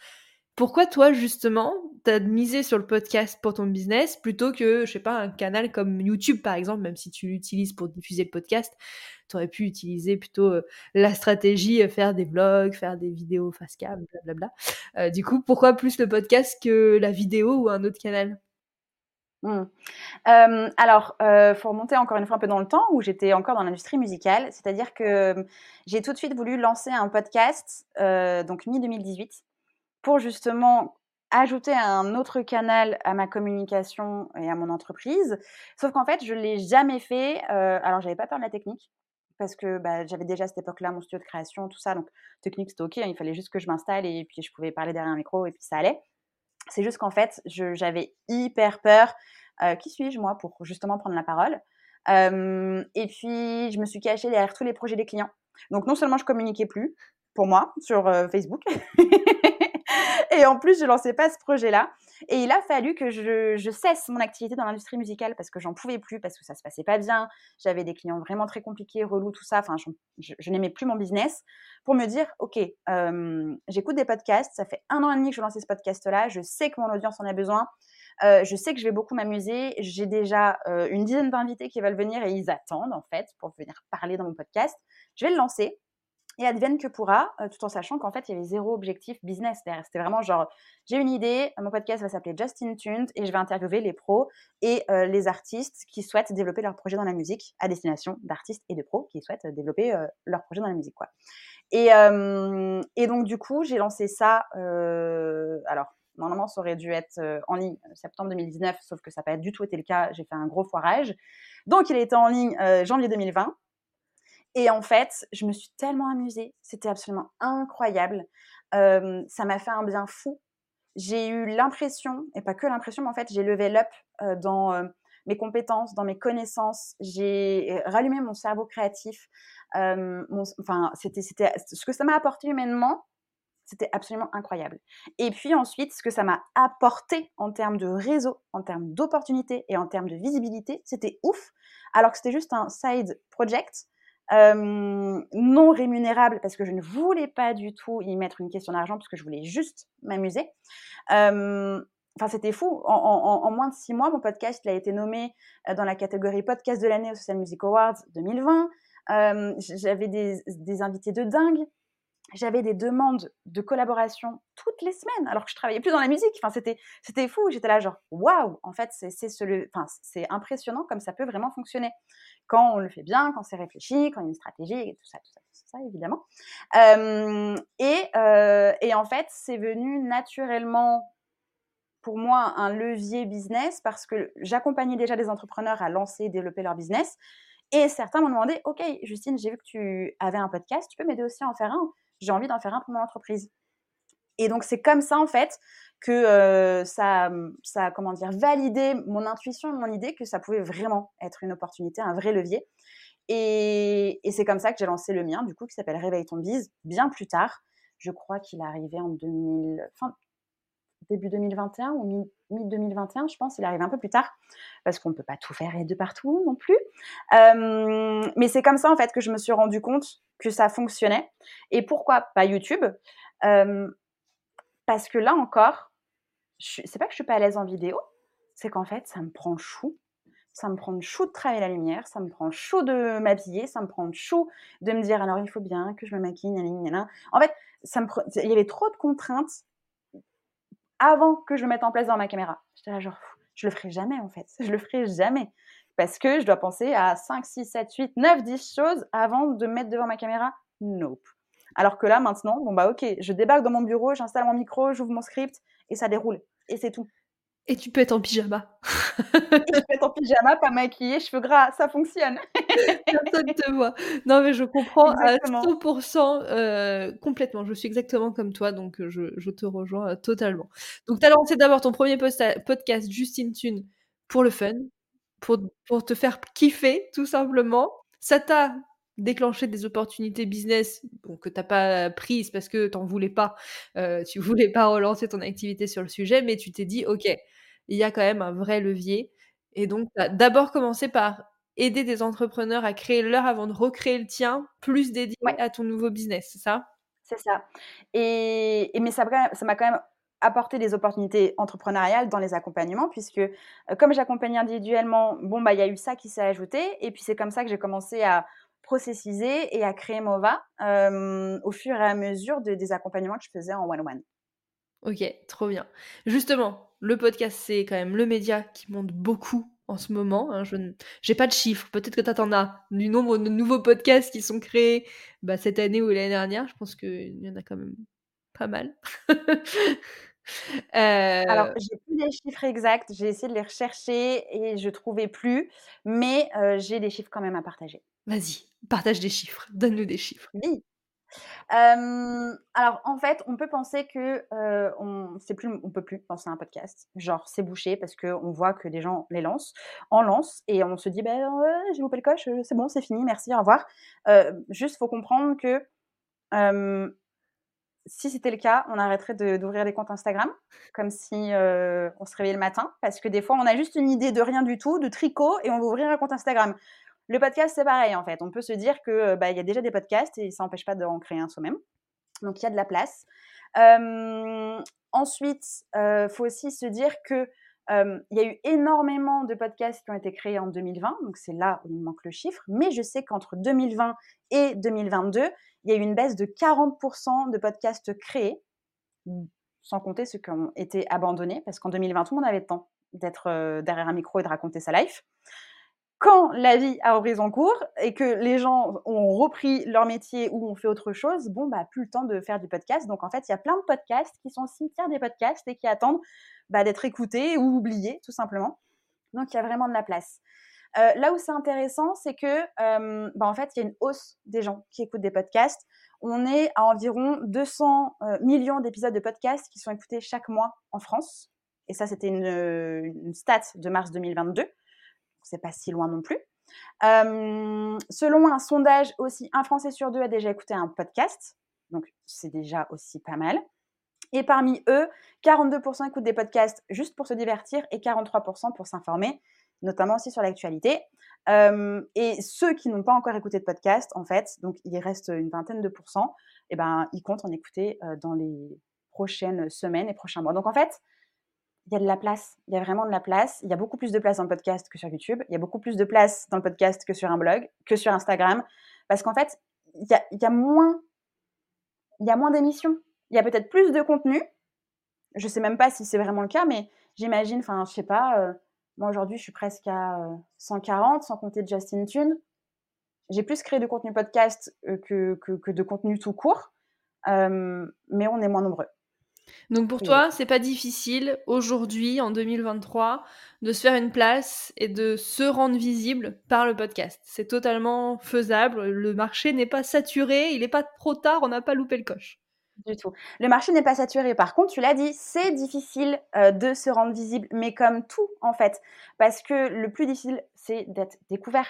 [SPEAKER 1] Pourquoi toi, justement, t'as misé sur le podcast pour ton business plutôt que, je sais pas, un canal comme YouTube, par exemple, même si tu l'utilises pour diffuser le podcast, tu aurais pu utiliser plutôt euh, la stratégie, euh, faire des vlogs, faire des vidéos face cam, blablabla. Euh, du coup, pourquoi plus le podcast que la vidéo ou un autre canal?
[SPEAKER 2] Mmh. alors, il faut remonter encore une fois un peu dans le temps où j'étais encore dans l'industrie musicale. C'est-à-dire que j'ai tout de suite voulu lancer un podcast, donc mi-2018, pour justement ajouter un autre canal à ma communication et à mon entreprise. Sauf qu'en fait, je l'ai jamais fait. alors, j'avais pas peur de la technique parce que bah, j'avais déjà à cette époque-là mon studio de création, tout ça. Donc, technique, c'était OK. Hein, il fallait juste que je m'installe et puis je pouvais parler derrière un micro et puis ça allait. C'est juste qu'en fait, j'avais hyper peur. Euh, qui suis-je, moi, pour justement prendre la parole Et puis, je me suis cachée derrière tous les projets des clients. Donc, non seulement je communiquais plus, pour moi, sur euh, Facebook, [LAUGHS] et en plus, je lançais pas ce projet-là. Et il a fallu que je, cesse mon activité dans l'industrie musicale parce que j'en pouvais plus, parce que ça se passait pas bien. J'avais des clients vraiment très compliqués, relous, tout ça. Enfin, je, n'aimais plus mon business pour me dire, OK, j'écoute des podcasts. Ça fait un an et demi que je lance ce podcast-là. Je sais que mon audience en a besoin. Euh, je sais que je vais beaucoup m'amuser. J'ai déjà euh, une dizaine d'invités qui veulent venir et ils attendent en fait pour venir parler dans mon podcast. Je vais le lancer et advienne que pourra, euh, tout en sachant qu'en fait, il y avait zéro objectif business. C'était vraiment genre, j'ai une idée, mon podcast va s'appeler Justin Tuned et je vais interviewer les pros et euh, les artistes qui souhaitent développer leur projet dans la musique à destination d'artistes et de pros qui souhaitent développer euh, leur projet dans la musique. Quoi. Et, et donc, du coup, j'ai lancé ça. alors, normalement, ça aurait dû être en ligne septembre 2019, sauf que ça n'a pas du tout été le cas. J'ai fait un gros foirage. Donc, il a été en ligne janvier 2020. Et en fait, je me suis tellement amusée. C'était absolument incroyable. ça m'a fait un bien fou. J'ai eu l'impression, et pas que l'impression, mais en fait, j'ai levé up dans mes compétences, dans mes connaissances. J'ai rallumé mon cerveau créatif. enfin, c'était, c'était ce que ça m'a apporté humainement. C'était absolument incroyable. Et puis ensuite, ce que ça m'a apporté en termes de réseau, en termes d'opportunités et en termes de visibilité, c'était ouf. Alors que c'était juste un side project non rémunérable parce que je ne voulais pas du tout y mettre une question d'argent parce que je voulais juste m'amuser. Enfin, c'était fou. En, moins de six mois, mon podcast a été nommé dans la catégorie podcast de l'année au Social Music Awards 2020. J'avais des, des, invités de dingue j'avais des demandes de collaboration toutes les semaines, alors que je travaillais plus dans la musique. Enfin, c'était, c'était fou. J'étais là, genre, waouh, en fait, c'est, c'est impressionnant comme ça peut vraiment fonctionner. Quand on le fait bien, quand c'est réfléchi, quand il y a une stratégie, et tout ça, tout ça, tout ça, évidemment. et, et en fait, c'est venu naturellement pour moi un levier business parce que j'accompagnais déjà des entrepreneurs à lancer et développer leur business. Et certains m'ont demandé, OK, Justine, j'ai vu que tu avais un podcast, tu peux m'aider aussi à en faire un? J'ai envie d'en faire un pour mon entreprise. Et donc, c'est comme ça, en fait, que ça, ça a, comment dire, validé mon intuition, mon idée que ça pouvait vraiment être une opportunité, un vrai levier. Et, c'est comme ça que j'ai lancé le mien, du coup, qui s'appelle Réveille ton bise, bien plus tard. Je crois qu'il est arrivé en 2000, fin, début 2021 ou mi-2021, je pense. Il arrive un peu plus tard, parce qu'on ne peut pas tout faire et de partout non plus. mais c'est comme ça, en fait, que je me suis rendu compte que ça fonctionnait. Et pourquoi pas YouTube? Parce que là encore, c'est pas que je suis pas à l'aise en vidéo, c'est qu'en fait, ça me prend chou ça me prend chou de travailler la lumière, ça me prend chaud de m'habiller, ça me prend chou de me dire alors il faut bien que je me maquille, En fait, il y avait trop de contraintes avant que je me mette en place dans ma caméra. J'étais là genre, je le ferai jamais en fait, je le ferai jamais. Parce que je dois penser à 5, 6, 7, 8, 9, 10 choses avant de me mettre devant ma caméra. Nope. Alors que là, maintenant, bon bah ok, je débarque dans mon bureau, j'installe mon micro, j'ouvre mon script et ça déroule. Et c'est tout.
[SPEAKER 1] Et tu peux être en pyjama.
[SPEAKER 2] je peux être en pyjama, pas maquillée, cheveux gras, ça fonctionne. [LAUGHS]
[SPEAKER 1] Personne te voit. Non, mais je comprends à 100% euh, complètement. Je suis exactement comme toi, donc euh, je, te rejoins euh, totalement. Donc, tu as lancé d'abord ton premier podcast Justine Thune pour le fun, pour, pour te faire kiffer, tout simplement. Ça t'a déclenché des opportunités business bon, que t'as pas prises parce que t'en voulais pas, euh, [LAUGHS] tu voulais pas relancer ton activité sur le sujet, mais tu t'es dit ok, il y a quand même un vrai levier. Et donc tu as d'abord commencé par aider des entrepreneurs à créer leur avant de recréer le tien, plus dédié à ton nouveau business, c'est ça?
[SPEAKER 2] C'est ça. Et, mais ça m'a quand même apporté des opportunités entrepreneuriales dans les accompagnements, puisque euh, comme j'accompagne individuellement, bon, bah, il y a eu ça qui s'est ajouté. Et puis, c'est comme ça que j'ai commencé à processiser et à créer Mova au fur et à mesure des accompagnements que je faisais en one-one.
[SPEAKER 1] Ok, trop bien. Justement, le podcast, c'est quand même le média qui monte beaucoup en ce moment. Hein. Je n'ai pas de chiffres. Peut-être que tu en as du nombre de nouveaux podcasts qui sont créés bah, cette année ou l'année dernière. Je pense qu'il y en a quand même pas mal. [LAUGHS]
[SPEAKER 2] Alors, j'ai plus les chiffres exacts. J'ai essayé de les rechercher et je trouvais plus. Mais j'ai des chiffres quand même à partager.
[SPEAKER 1] Vas-y, partage des chiffres, donne-nous des chiffres.
[SPEAKER 2] Oui. alors en fait, on peut penser que on c'est plus on peut plus penser à un podcast. Genre c'est bouché parce qu'on voit que des gens les lancent, en lancent et on se dit ben j'ai loupé le coche, c'est bon, c'est fini, merci, au revoir. juste faut comprendre que si c'était le cas, on arrêterait d'ouvrir des comptes Instagram, comme si on se réveillait le matin, parce que des fois, on a juste une idée de rien du tout, de tricot, et on va ouvrir un compte Instagram. Le podcast, c'est pareil en fait. On peut se dire que bah, il y a déjà des podcasts et ça n'empêche pas d'en créer un soi-même. Donc il y a de la place. ensuite, il faut aussi se dire que il y a eu énormément de podcasts qui ont été créés en 2020, donc c'est là où il manque le chiffre. Mais je sais qu'entre 2020 et 2022, il y a eu une baisse de 40% de podcasts créés, sans compter ceux qui ont été abandonnés, parce qu'en 2020, tout le monde avait le temps d'être derrière un micro et de raconter sa life quand la vie a repris son cours et que les gens ont repris leur métier ou ont fait autre chose, bon, bah, plus le temps de faire du podcast. Donc, en fait, il y a plein de podcasts qui sont cimetière des podcasts et qui attendent bah, d'être écoutés ou oubliés, tout simplement. Donc, il y a vraiment de la place. Euh, là où c'est intéressant, c'est que, euh, bah, en fait, il y a une hausse des gens qui écoutent des podcasts. On est à environ 200 euh, millions d'épisodes de podcasts qui sont écoutés chaque mois en France. Et ça, c'était une stat de mars 2022 c'est pas si loin non plus. selon un sondage aussi, un Français sur deux a déjà écouté un podcast, donc c'est déjà aussi pas mal. Et parmi eux, 42% écoutent des podcasts juste pour se divertir et 43% pour s'informer, notamment aussi sur l'actualité. et ceux qui n'ont pas encore écouté de podcast, en fait, donc il reste une vingtaine de pourcents, et eh ben ils comptent en écouter dans les prochaines semaines et prochains mois. Donc en fait, il y a de la place. Il y a vraiment de la place. Il y a beaucoup plus de place dans le podcast que sur YouTube. Il y a beaucoup plus de place dans le podcast que sur un blog, que sur Instagram. Parce qu'en fait, il y a, moins, d'émissions. Il y a peut-être plus de contenu. Je sais même pas si c'est vraiment le cas, mais j'imagine, enfin, je sais pas, euh, moi aujourd'hui, je suis presque à 140, euh, sans compter Justin Tune. J'ai plus créé de contenu podcast euh, que, que, de contenu tout court, mais on est moins nombreux.
[SPEAKER 1] Donc pour toi, c'est pas difficile aujourd'hui, en 2023, de se faire une place et de se rendre visible par le podcast. C'est totalement faisable. Le marché n'est pas saturé, il n'est pas trop tard, on n'a pas loupé le coche.
[SPEAKER 2] Du tout. Le marché n'est pas saturé. Par contre, tu l'as dit, c'est difficile de se rendre visible, mais comme tout en fait, parce que le plus difficile, c'est d'être découvert.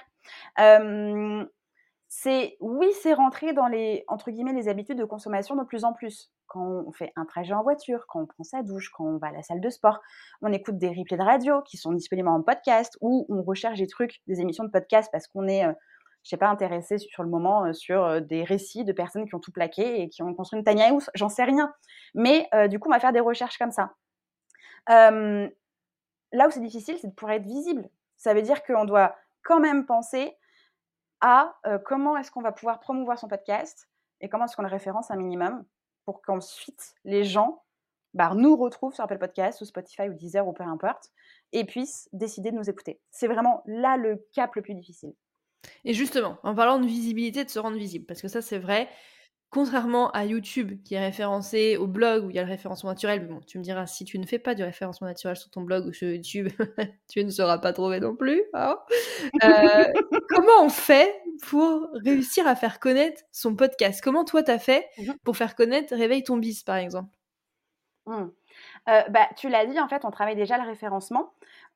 [SPEAKER 2] C'est oui, c'est rentrer dans les entre guillemets les habitudes de consommation de plus en plus. Quand on fait un trajet en voiture, quand on prend sa douche, quand on va à la salle de sport, on écoute des replays de radio qui sont disponibles en podcast ou on recherche des trucs, des émissions de podcast parce qu'on est je sais pas, intéressée sur le moment sur des récits de personnes qui ont tout plaqué et qui ont construit une tiny house, j'en sais rien. Mais du coup, on va faire des recherches comme ça. là où c'est difficile, c'est de pouvoir être visible. Ça veut dire qu'on doit quand même penser à comment est-ce qu'on va pouvoir promouvoir son podcast et comment est-ce qu'on le référence un minimum pour qu'ensuite les gens bah, nous retrouvent sur Apple Podcast ou Spotify ou Deezer ou peu importe et puissent décider de nous écouter. C'est vraiment là le cap le plus difficile.
[SPEAKER 1] Et justement, en parlant de visibilité, de se rendre visible, parce que ça c'est vrai, contrairement à YouTube qui est référencé au blog où il y a le référencement naturel, mais bon, tu me diras, si tu ne fais pas du référencement naturel sur ton blog ou sur YouTube, [LAUGHS] tu ne seras pas trouvé non plus. Hein. Euh, [LAUGHS] comment on fait pour réussir à faire connaître son podcast? Comment toi t'as fait mmh pour faire connaître Réveille ton bis, par exemple?
[SPEAKER 2] Mmh. euh, bah, tu l'as dit, en fait, on travaille déjà le référencement.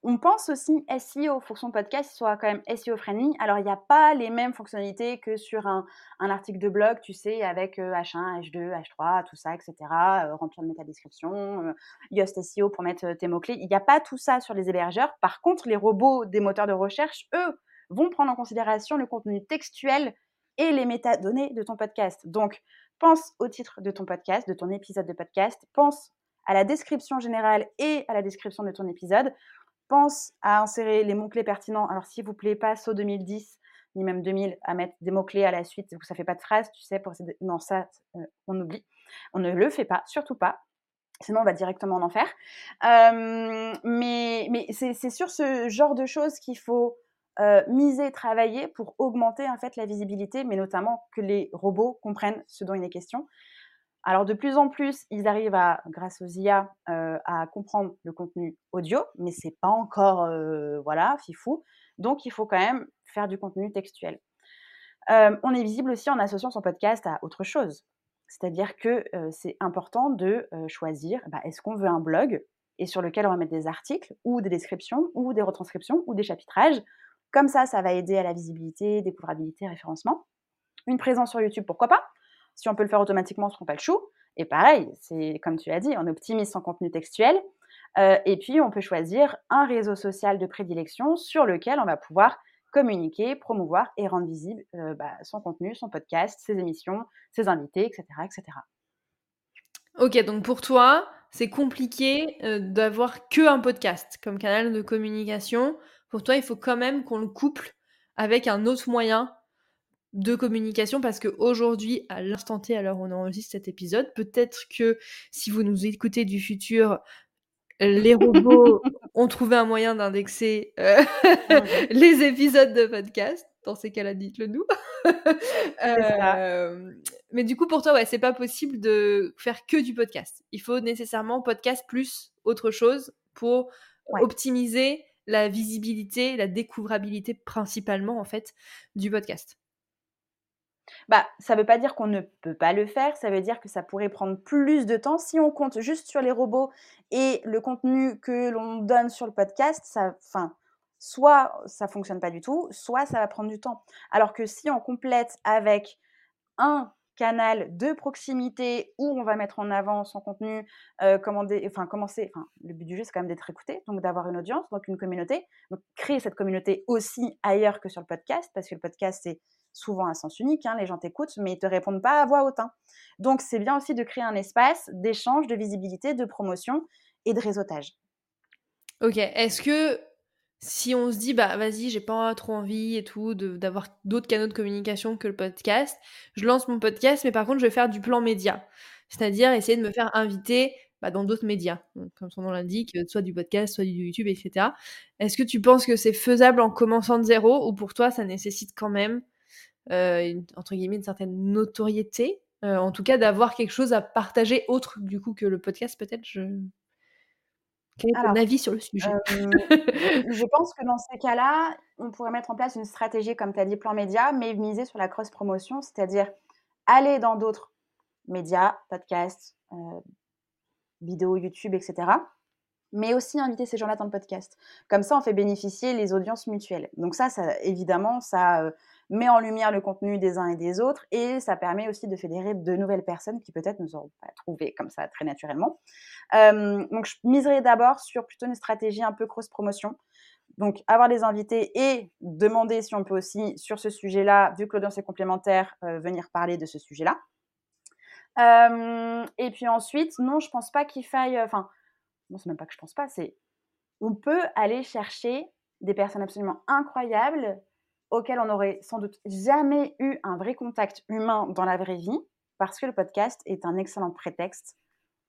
[SPEAKER 2] On pense aussi SEO, pour son podcast soit quand même SEO friendly. Alors, il n'y a pas les mêmes fonctionnalités que sur un, article de blog, tu sais, avec H1, H2, H3, tout ça, etc. Euh, remplir de métadescription, euh, Yoast SEO pour mettre euh, tes mots-clés. Il n'y a pas tout ça sur les hébergeurs. Par contre, les robots des moteurs de recherche, eux, vont prendre en considération le contenu textuel et les métadonnées de ton podcast. Donc, pense au titre de ton podcast, de ton épisode de podcast, pense à la description générale et à la description de ton épisode pense à insérer les mots-clés pertinents. Alors, s'il vous plaît, pas saut 2010, ni même 2000, à mettre des mots-clés à la suite, ça fait pas de phrase, tu sais, pour non, ça, euh, on oublie. On ne le fait pas, surtout pas. Sinon, on va directement en enfer. mais mais c'est sur ce genre de choses qu'il faut euh, miser, travailler pour augmenter en fait la visibilité, mais notamment que les robots comprennent ce dont il est question. Alors de plus en plus, ils arrivent à, grâce aux IA, euh, à comprendre le contenu audio, mais c'est pas encore, euh, voilà, fifou. Donc il faut quand même faire du contenu textuel. Euh, on est visible aussi en associant son podcast à autre chose. C'est-à-dire que c'est important de choisir, bah, est-ce qu'on veut un blog et sur lequel on va mettre des articles ou des descriptions ou des retranscriptions ou des chapitrages. Comme ça, ça va aider à la visibilité, découvrabilité, référencement. Une présence sur YouTube, pourquoi pas? Si on peut le faire automatiquement, on ne se prend pas le chou. Et pareil, c'est comme tu l'as dit, on optimise son contenu textuel. Euh, et puis, on peut choisir un réseau social de prédilection sur lequel on va pouvoir communiquer, promouvoir et rendre visible euh, bah, son contenu, son podcast, ses émissions, ses invités, etc. etc.
[SPEAKER 1] Ok, donc pour toi, c'est compliqué euh, d'avoir que un podcast comme canal de communication. Pour toi, il faut quand même qu'on le couple avec un autre moyen de communication parce qu'aujourd'hui, à l'instant T, alors on enregistre cet épisode, peut-être que si vous nous écoutez du futur, les [LAUGHS] robots ont trouvé un moyen d'indexer euh, [LAUGHS] les épisodes de podcast. Dans ces cas-là, dites-le nous. [LAUGHS] Euh, mais du coup, pour toi, ouais, c'est pas possible de faire que du podcast. Il faut nécessairement podcast plus autre chose pour optimiser la visibilité, la découvrabilité principalement en fait du podcast.
[SPEAKER 2] Bah, ça veut pas dire qu'on ne peut pas le faire, ça veut dire que ça pourrait prendre plus de temps. Si on compte juste sur les robots et le contenu que l'on donne sur le podcast, ça, enfin, soit ça fonctionne pas du tout, soit ça va prendre du temps. Alors que si on complète avec un canal de proximité où on va mettre en avant son contenu, euh, commencer, le but du jeu c'est quand même d'être écouté, donc d'avoir une audience, donc une communauté, donc créer cette communauté aussi ailleurs que sur le podcast, parce que le podcast c'est souvent à sens unique, hein, les gens t'écoutent, mais ils ne te répondent pas à voix haute. Hein. Donc c'est bien aussi de créer un espace d'échange, de visibilité, de promotion et de réseautage.
[SPEAKER 1] Ok, est-ce que si on se dit bah vas-y j'ai pas trop envie et tout d'avoir d'autres canaux de communication que le podcast, je lance mon podcast mais par contre je vais faire du plan média, c'est-à-dire essayer de me faire inviter bah, dans d'autres médias, comme son nom l'indique, soit du podcast, soit du YouTube, etc. Est-ce que tu penses que c'est faisable en commençant de zéro ou pour toi ça nécessite quand même euh, entre guillemets, une certaine notoriété. Euh, en tout cas, d'avoir quelque chose à partager autre du coup que le podcast, peut-être? Je... Quel est ton avis sur le sujet? euh, [LAUGHS]
[SPEAKER 2] Je pense que dans ces cas-là, on pourrait mettre en place une stratégie, comme tu as dit, plan média, mais miser sur la cross-promotion, c'est-à-dire aller dans d'autres médias, podcasts, vidéos YouTube, etc. Mais aussi inviter ces gens-là dans le podcast. Comme ça, on fait bénéficier les audiences mutuelles. Donc ça, ça évidemment, ça met en lumière le contenu des uns et des autres et ça permet aussi de fédérer de nouvelles personnes qui peut-être ne seront pas trouvées comme ça très naturellement. donc je miserai d'abord sur plutôt une stratégie un peu cross-promotion. Donc avoir des invités et demander si on peut aussi sur ce sujet-là, vu que l'audience est complémentaire, venir parler de ce sujet-là. et puis ensuite, non, je pense pas qu'il faille. Enfin, non, c'est même pas que je pense pas, c'est on peut aller chercher des personnes absolument incroyables auxquelles on n'aurait sans doute jamais eu un vrai contact humain dans la vraie vie, parce que le podcast est un excellent prétexte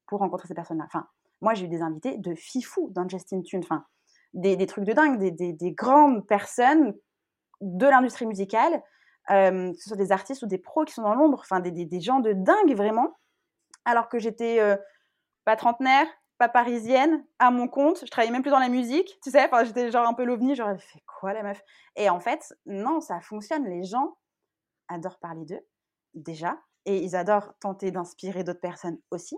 [SPEAKER 2] pour rencontrer ces personnes-là. Enfin, moi, j'ai eu des invités de fifou dans Justin Tune, enfin, des, trucs de dingue, des, grandes personnes de l'industrie musicale, euh, que ce soit des artistes ou des pros qui sont dans l'ombre, enfin, des, gens de dingue vraiment, alors que j'étais euh, pas trentenaire, pas parisienne, à mon compte. Je travaillais même plus dans la musique, tu sais. Enfin, j'étais genre un peu l'ovni, j'aurais fait quoi la meuf? Et en fait, non, ça fonctionne. Les gens adorent parler d'eux, déjà, et ils adorent tenter d'inspirer d'autres personnes aussi.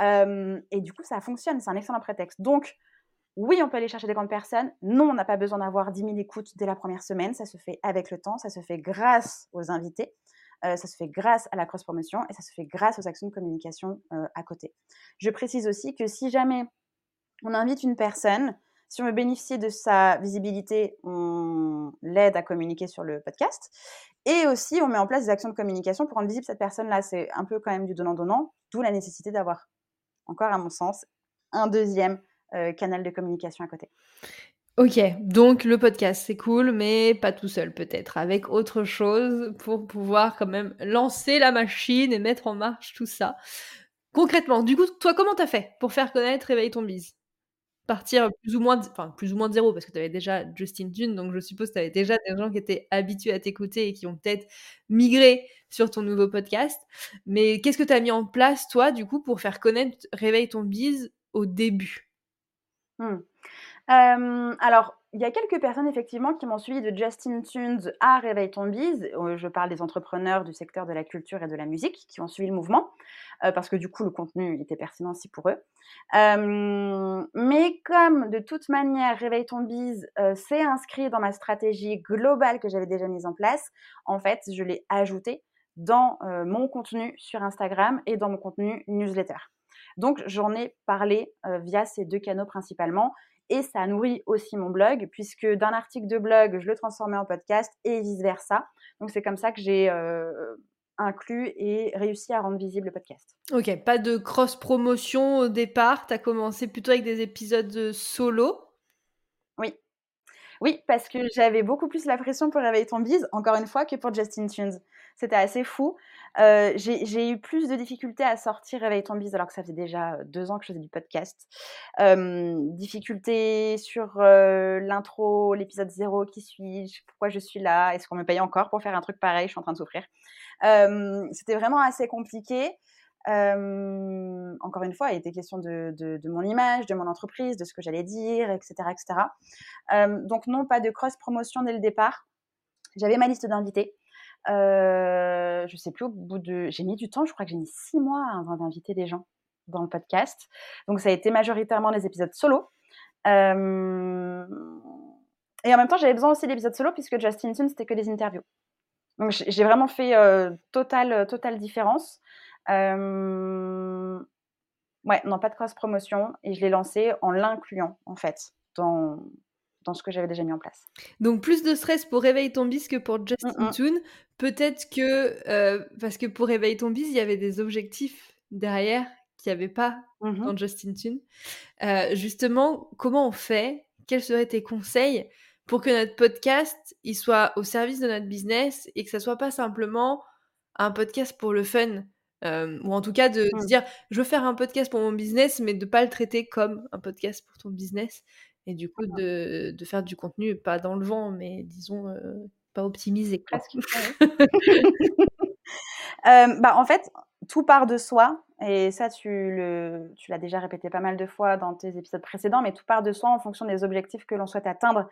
[SPEAKER 2] et du coup, ça fonctionne. C'est un excellent prétexte. Donc, oui, on peut aller chercher des grandes personnes. Non, on n'a pas besoin d'avoir 10 000 écoutes dès la première semaine. Ça se fait avec le temps. Ça se fait grâce aux invités. Euh, ça se fait grâce à la cross-promotion et ça se fait grâce aux actions de communication euh, à côté. Je précise aussi que si jamais on invite une personne, si on veut bénéficier de sa visibilité, on l'aide à communiquer sur le podcast. Et aussi, on met en place des actions de communication pour rendre visible cette personne-là. C'est un peu quand même du donnant-donnant, d'où la nécessité d'avoir, encore à mon sens, un deuxième euh, canal de communication à côté.
[SPEAKER 1] Ok, donc le podcast c'est cool, mais pas tout seul peut-être, avec autre chose pour pouvoir quand même lancer la machine et mettre en marche tout ça. Concrètement, du coup, toi comment t'as fait pour faire connaître Réveille ton bise? Partir plus ou moins, enfin plus ou moins de zéro parce que t'avais déjà Justin Dune, donc je suppose t'avais déjà des gens qui étaient habitués à t'écouter et qui ont peut-être migré sur ton nouveau podcast. Mais qu'est-ce que t'as mis en place toi du coup pour faire connaître Réveille ton bise au début?
[SPEAKER 2] Mmh alors, il y a quelques personnes effectivement qui m'ont suivi de Justin Tunes à Réveille ton bise. je parle des entrepreneurs du secteur de la culture et de la musique qui ont suivi le mouvement, parce que du coup le contenu était pertinent aussi pour eux. mais comme de toute manière Réveille ton s'est inscrit dans ma stratégie globale que j'avais déjà mise en place, en fait, je l'ai ajouté dans, mon contenu sur Instagram et dans mon contenu newsletter. Donc j'en ai parlé, via ces deux canaux principalement et ça nourrit aussi mon blog, puisque d'un article de blog, je le transformais en podcast et vice-versa. Donc c'est comme ça que j'ai euh, inclus et réussi à rendre visible le podcast.
[SPEAKER 1] Ok, pas de cross-promotion au départ, tu as commencé plutôt avec des épisodes solo
[SPEAKER 2] Oui. Oui, parce que j'avais beaucoup plus la pression pour réveiller ton bise, encore une fois, que pour Justin Tunes. C'était assez fou. Euh, j'ai eu plus de difficultés à sortir Réveille ton bise alors que ça faisait déjà deux ans que je faisais du podcast. difficultés sur l'intro, l'épisode zéro, qui suis-je, pourquoi je suis là, est-ce qu'on me paye encore pour faire un truc pareil, je suis en train de souffrir. C'était vraiment assez compliqué. encore une fois, il était question de, de, mon image, de mon entreprise, de ce que j'allais dire, etc. etc. donc non, pas de cross-promotion dès le départ. J'avais ma liste d'invités. Euh, je sais plus, au bout de. J'ai mis du temps, je crois que j'ai mis six mois avant d'inviter des gens dans le podcast. Donc, ça a été majoritairement des épisodes solo. Euh, et en même temps, j'avais besoin aussi d'épisodes solo puisque Justin Sun, c'était que des interviews. Donc, j'ai vraiment fait euh, totale, totale différence. Euh... Ouais, non, pas de cross-promotion. Et je l'ai lancé en l'incluant, en fait, dans, dans ce que j'avais déjà mis en place.
[SPEAKER 1] Donc plus de stress pour Réveille ton bis que pour Justin mmh Toon. Peut-être que, euh, parce que pour Réveille ton bis, il y avait des objectifs derrière qu'il n'y avait pas mmh dans Justin Toon. Euh, justement, comment on fait? Quels seraient tes conseils pour que notre podcast il soit au service de notre business et que ça soit pas simplement un podcast pour le fun? Euh, ou en tout cas de, de, mmh. dire je veux faire un podcast pour mon business mais de pas le traiter comme un podcast pour ton business et du coup de, de, faire du contenu pas dans le vent, mais disons pas optimisé. Presque. [LAUGHS]
[SPEAKER 2] euh, bah, en fait, tout part de soi, et ça, tu, le, tu l'as déjà répété pas mal de fois dans tes épisodes précédents, mais tout part de soi en fonction des objectifs que l'on souhaite atteindre.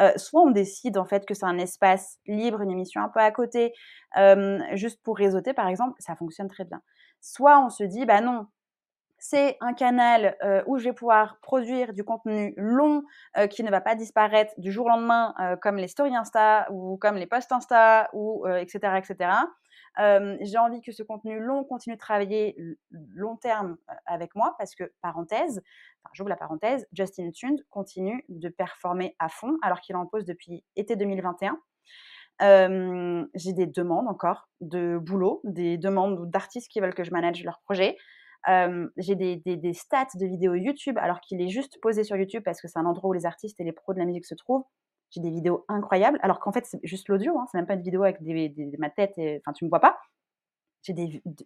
[SPEAKER 2] Euh, soit on décide en fait que c'est un espace libre, une émission un peu à côté, juste pour réseauter par exemple, ça fonctionne très bien. Soit on se dit, bah non, c'est un canal euh, où je vais pouvoir produire du contenu long qui ne va pas disparaître du jour au lendemain, comme les stories Insta ou comme les posts Insta ou etc etc j'ai envie que ce contenu long continue de travailler long terme avec moi parce que, parenthèse, j'ouvre la parenthèse, Justin Tund continue de performer à fond alors qu'il en pose depuis été 2021. j'ai des demandes encore de boulot, des demandes d'artistes qui veulent que je manage leur projet. J'ai des, stats de vidéos YouTube alors qu'il est juste posé sur YouTube parce que c'est un endroit où les artistes et les pros de la musique se trouvent j'ai des vidéos incroyables, alors qu'en fait, c'est juste l'audio, hein, c'est même pas une vidéo avec ma tête, enfin, tu me vois pas. J'ai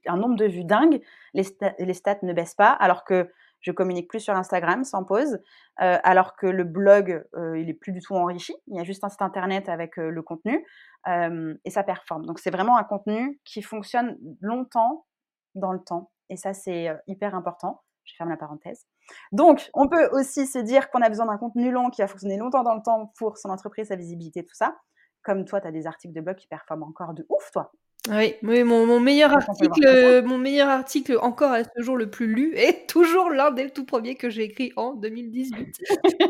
[SPEAKER 2] un nombre de vues dingue, les, stats ne baissent pas, alors que je communique plus sur Instagram sans pause, alors que le blog, il est plus du tout enrichi. Il y a juste un site internet avec le contenu et ça performe. Donc c'est vraiment un contenu qui fonctionne longtemps dans le temps et ça c'est hyper important. Je ferme la parenthèse. Donc, on peut aussi se dire qu'on a besoin d'un contenu long qui va fonctionner longtemps dans le temps pour son entreprise, sa visibilité, tout ça. Comme toi, tu as des articles de blog qui performent encore de ouf, toi.
[SPEAKER 1] Oui, oui mon, meilleur article, mon meilleur article encore à ce jour le plus lu [LAUGHS] est toujours l'un des tout premiers que j'ai écrit en 2018.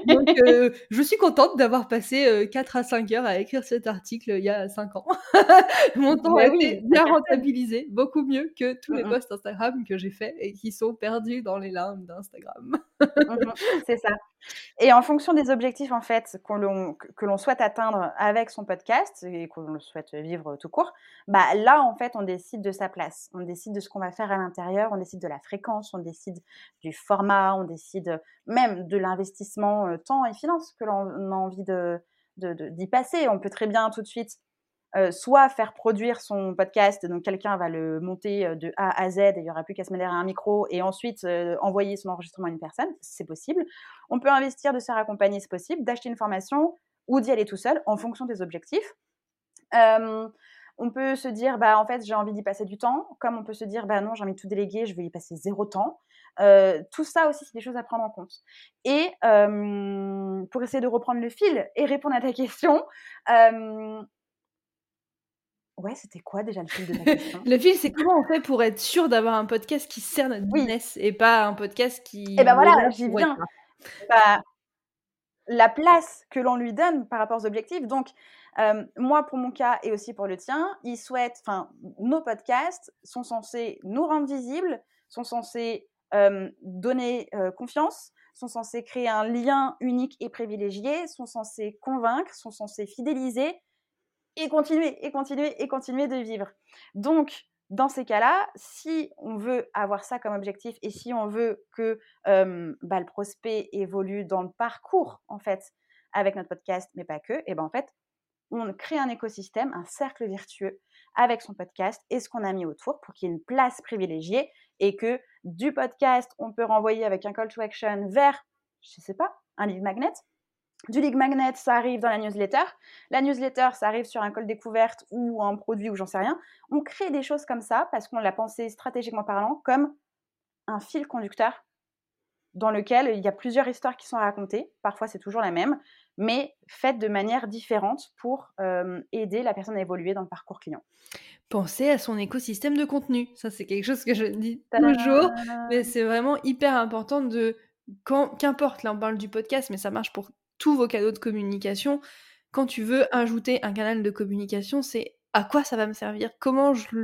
[SPEAKER 1] Donc, [LAUGHS] euh, je suis contente d'avoir passé 4 euh, à 5 heures à écrire cet article il y a 5 ans. [LAUGHS] mon temps a été bien rentabilisé, beaucoup mieux que tous les posts Instagram que j'ai faits et qui sont perdus dans les limbes d'Instagram.
[SPEAKER 2] C'est ça. Et en fonction des objectifs en fait que l'on souhaite atteindre avec son podcast et qu'on souhaite vivre tout court, bah là en fait on décide de sa place, on décide de ce qu'on va faire à l'intérieur, on décide de la fréquence, on décide du format, on décide même de l'investissement euh, temps et finance que l'on a envie de d'y passer. On peut très bien tout de suite euh, soit faire produire son podcast, donc quelqu'un va le monter euh, de A à Z et il n'y aura plus qu'à se mettre derrière un micro et ensuite euh, envoyer son enregistrement à une personne, c'est possible. On peut investir de se faire accompagner, c'est possible, d'acheter une formation ou d'y aller tout seul en fonction des objectifs. on peut se dire, bah, en fait, j'ai envie d'y passer du temps, comme on peut se dire, bah non, j'ai envie de tout déléguer, je vais y passer zéro temps. tout ça aussi, c'est des choses à prendre en compte. Et pour essayer de reprendre le fil et répondre à ta question, Ouais, c'était quoi déjà le fil de ta [LAUGHS] question?
[SPEAKER 1] Le fil, c'est comment on fait pour être sûr d'avoir un podcast qui sert notre business et pas un podcast qui.
[SPEAKER 2] Eh ben voilà, j'y viens. Bah, la place que l'on lui donne par rapport aux objectifs. Donc, moi, pour mon cas et aussi pour le tien, ils souhaitent, enfin, nos podcasts sont censés nous rendre visibles, sont censés donner confiance, sont censés créer un lien unique et privilégié, sont censés convaincre, sont censés fidéliser, et continuer, et continuer, et continuer de vivre. Donc, dans ces cas-là, si on veut avoir ça comme objectif et si on veut que bah, le prospect évolue dans le parcours, en fait, avec notre podcast, mais pas que, et ben en fait, on crée un écosystème, un cercle vertueux avec son podcast et ce qu'on a mis autour pour qu'il y ait une place privilégiée et que du podcast, on peut renvoyer avec un call to action vers, je sais pas, un lead magnet du League Magnet, ça arrive dans la newsletter. La newsletter, ça arrive sur un call découverte ou un produit ou j'en sais rien. On crée des choses comme ça parce qu'on l'a pensé stratégiquement parlant comme un fil conducteur dans lequel il y a plusieurs histoires qui sont racontées. Parfois, c'est toujours la même, mais faites de manière différente pour euh, aider la personne à évoluer dans le parcours client.
[SPEAKER 1] Pensez à son écosystème de contenu. Ça, c'est quelque chose que je dis toujours, mais c'est vraiment hyper important de qu'importe, là on parle du podcast, mais ça marche pour tous vos canaux de communication. Quand tu veux ajouter un canal de communication, c'est à quoi ça va me servir? Comment je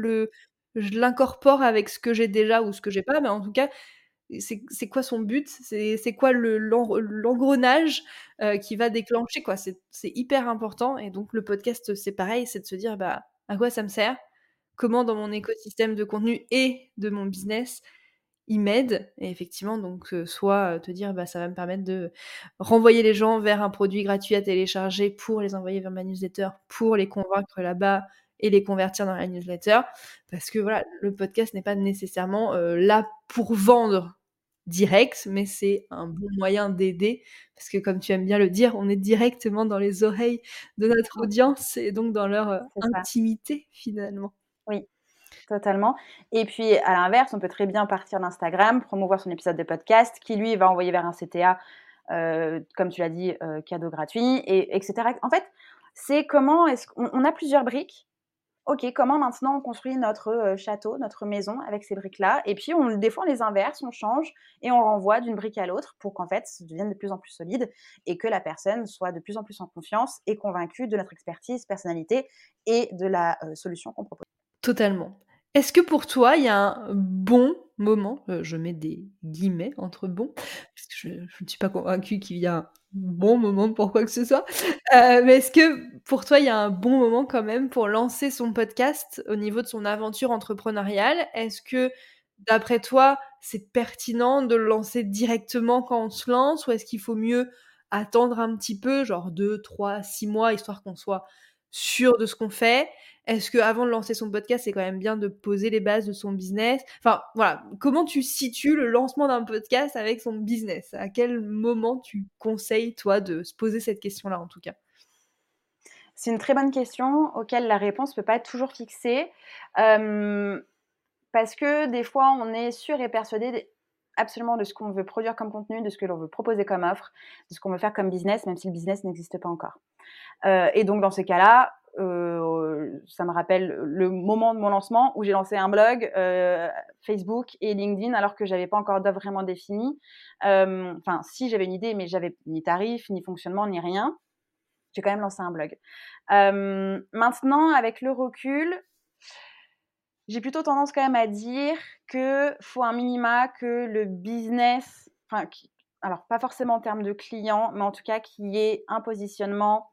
[SPEAKER 1] l'incorpore avec ce que j'ai déjà ou ce que j'ai pas, mais en tout cas, c'est quoi son but? C'est quoi l'engrenage euh, qui va déclencher quoi? C'est hyper important et donc le podcast c'est pareil, c'est de se dire bah à quoi ça me sert? Comment dans mon écosystème de contenu et de mon business il m'aide. Et effectivement, donc, soit te dire, bah, ça va me permettre de renvoyer les gens vers un produit gratuit à télécharger pour les envoyer vers ma newsletter, pour les convaincre là-bas et les convertir dans la newsletter. Parce que voilà, le podcast n'est pas nécessairement là pour vendre direct, mais c'est un bon moyen d'aider. Parce que comme tu aimes bien le dire, on est directement dans les oreilles de notre audience et donc dans leur intimité finalement.
[SPEAKER 2] Totalement. Et puis, à l'inverse, on peut très bien partir d'Instagram, promouvoir son épisode de podcast, qui lui va envoyer vers un CTA, euh, comme tu l'as dit, euh, cadeau gratuit, et, etc. En fait, c'est comment est-ce qu'on on a plusieurs briques. Ok, comment maintenant on construit notre euh, château, notre maison avec ces briques-là? Et puis, on, des fois, on les inverse, on change et on renvoie d'une brique à l'autre pour qu'en fait, ça devienne de plus en plus solide et que la personne soit de plus en plus en confiance et convaincue de notre expertise, personnalité et de la solution qu'on propose.
[SPEAKER 1] Totalement. Est-ce que pour toi, il y a un bon moment, euh, je mets des guillemets entre bon, parce que je, ne suis pas convaincue qu'il y a un bon moment pour quoi que ce soit, euh, mais est-ce que pour toi, il y a un bon moment quand même pour lancer son podcast au niveau de son aventure entrepreneuriale? Est-ce que, d'après toi, c'est pertinent de le lancer directement quand on se lance, ou est-ce qu'il faut mieux attendre un petit peu, genre 2, 3, 6 mois, histoire qu'on soit sûr de ce qu'on fait? Est-ce qu'avant de lancer son podcast, c'est quand même bien de poser les bases de son business? Enfin, voilà, comment tu situes le lancement d'un podcast avec son business? À quel moment tu conseilles, toi, de se poser cette question-là, en tout cas?
[SPEAKER 2] C'est une très bonne question auquel la réponse peut pas être toujours fixée. parce que des fois, on est sûr et persuadé absolument de ce qu'on veut produire comme contenu, de ce que l'on veut proposer comme offre, de ce qu'on veut faire comme business, même si le business n'existe pas encore. Euh, et donc, dans ces cas-là, euh, ça me rappelle le moment de mon lancement où j'ai lancé un blog, euh, Facebook et LinkedIn alors que j'avais pas encore d'offre vraiment définie. Enfin, si j'avais une idée, mais j'avais ni tarif, ni fonctionnement, ni rien. J'ai quand même lancé un blog. maintenant, avec le recul, j'ai plutôt tendance quand même à dire que faut un minima que le business, enfin, alors pas forcément en termes de clients, mais en tout cas qui ait un positionnement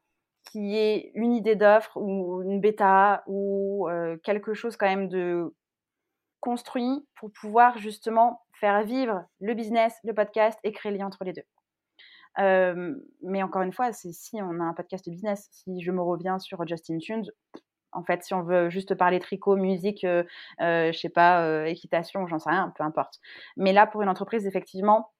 [SPEAKER 2] qui est une idée d'offre ou une bêta ou quelque chose quand même de construit pour pouvoir justement faire vivre le business, le podcast et créer le lien entre les deux. mais encore une fois, si on a un podcast business. Si je me reviens sur Justin Tunes, en fait, si on veut juste parler tricot, musique, euh, je sais pas, équitation, j'en sais rien, peu importe. Mais là, pour une entreprise, effectivement,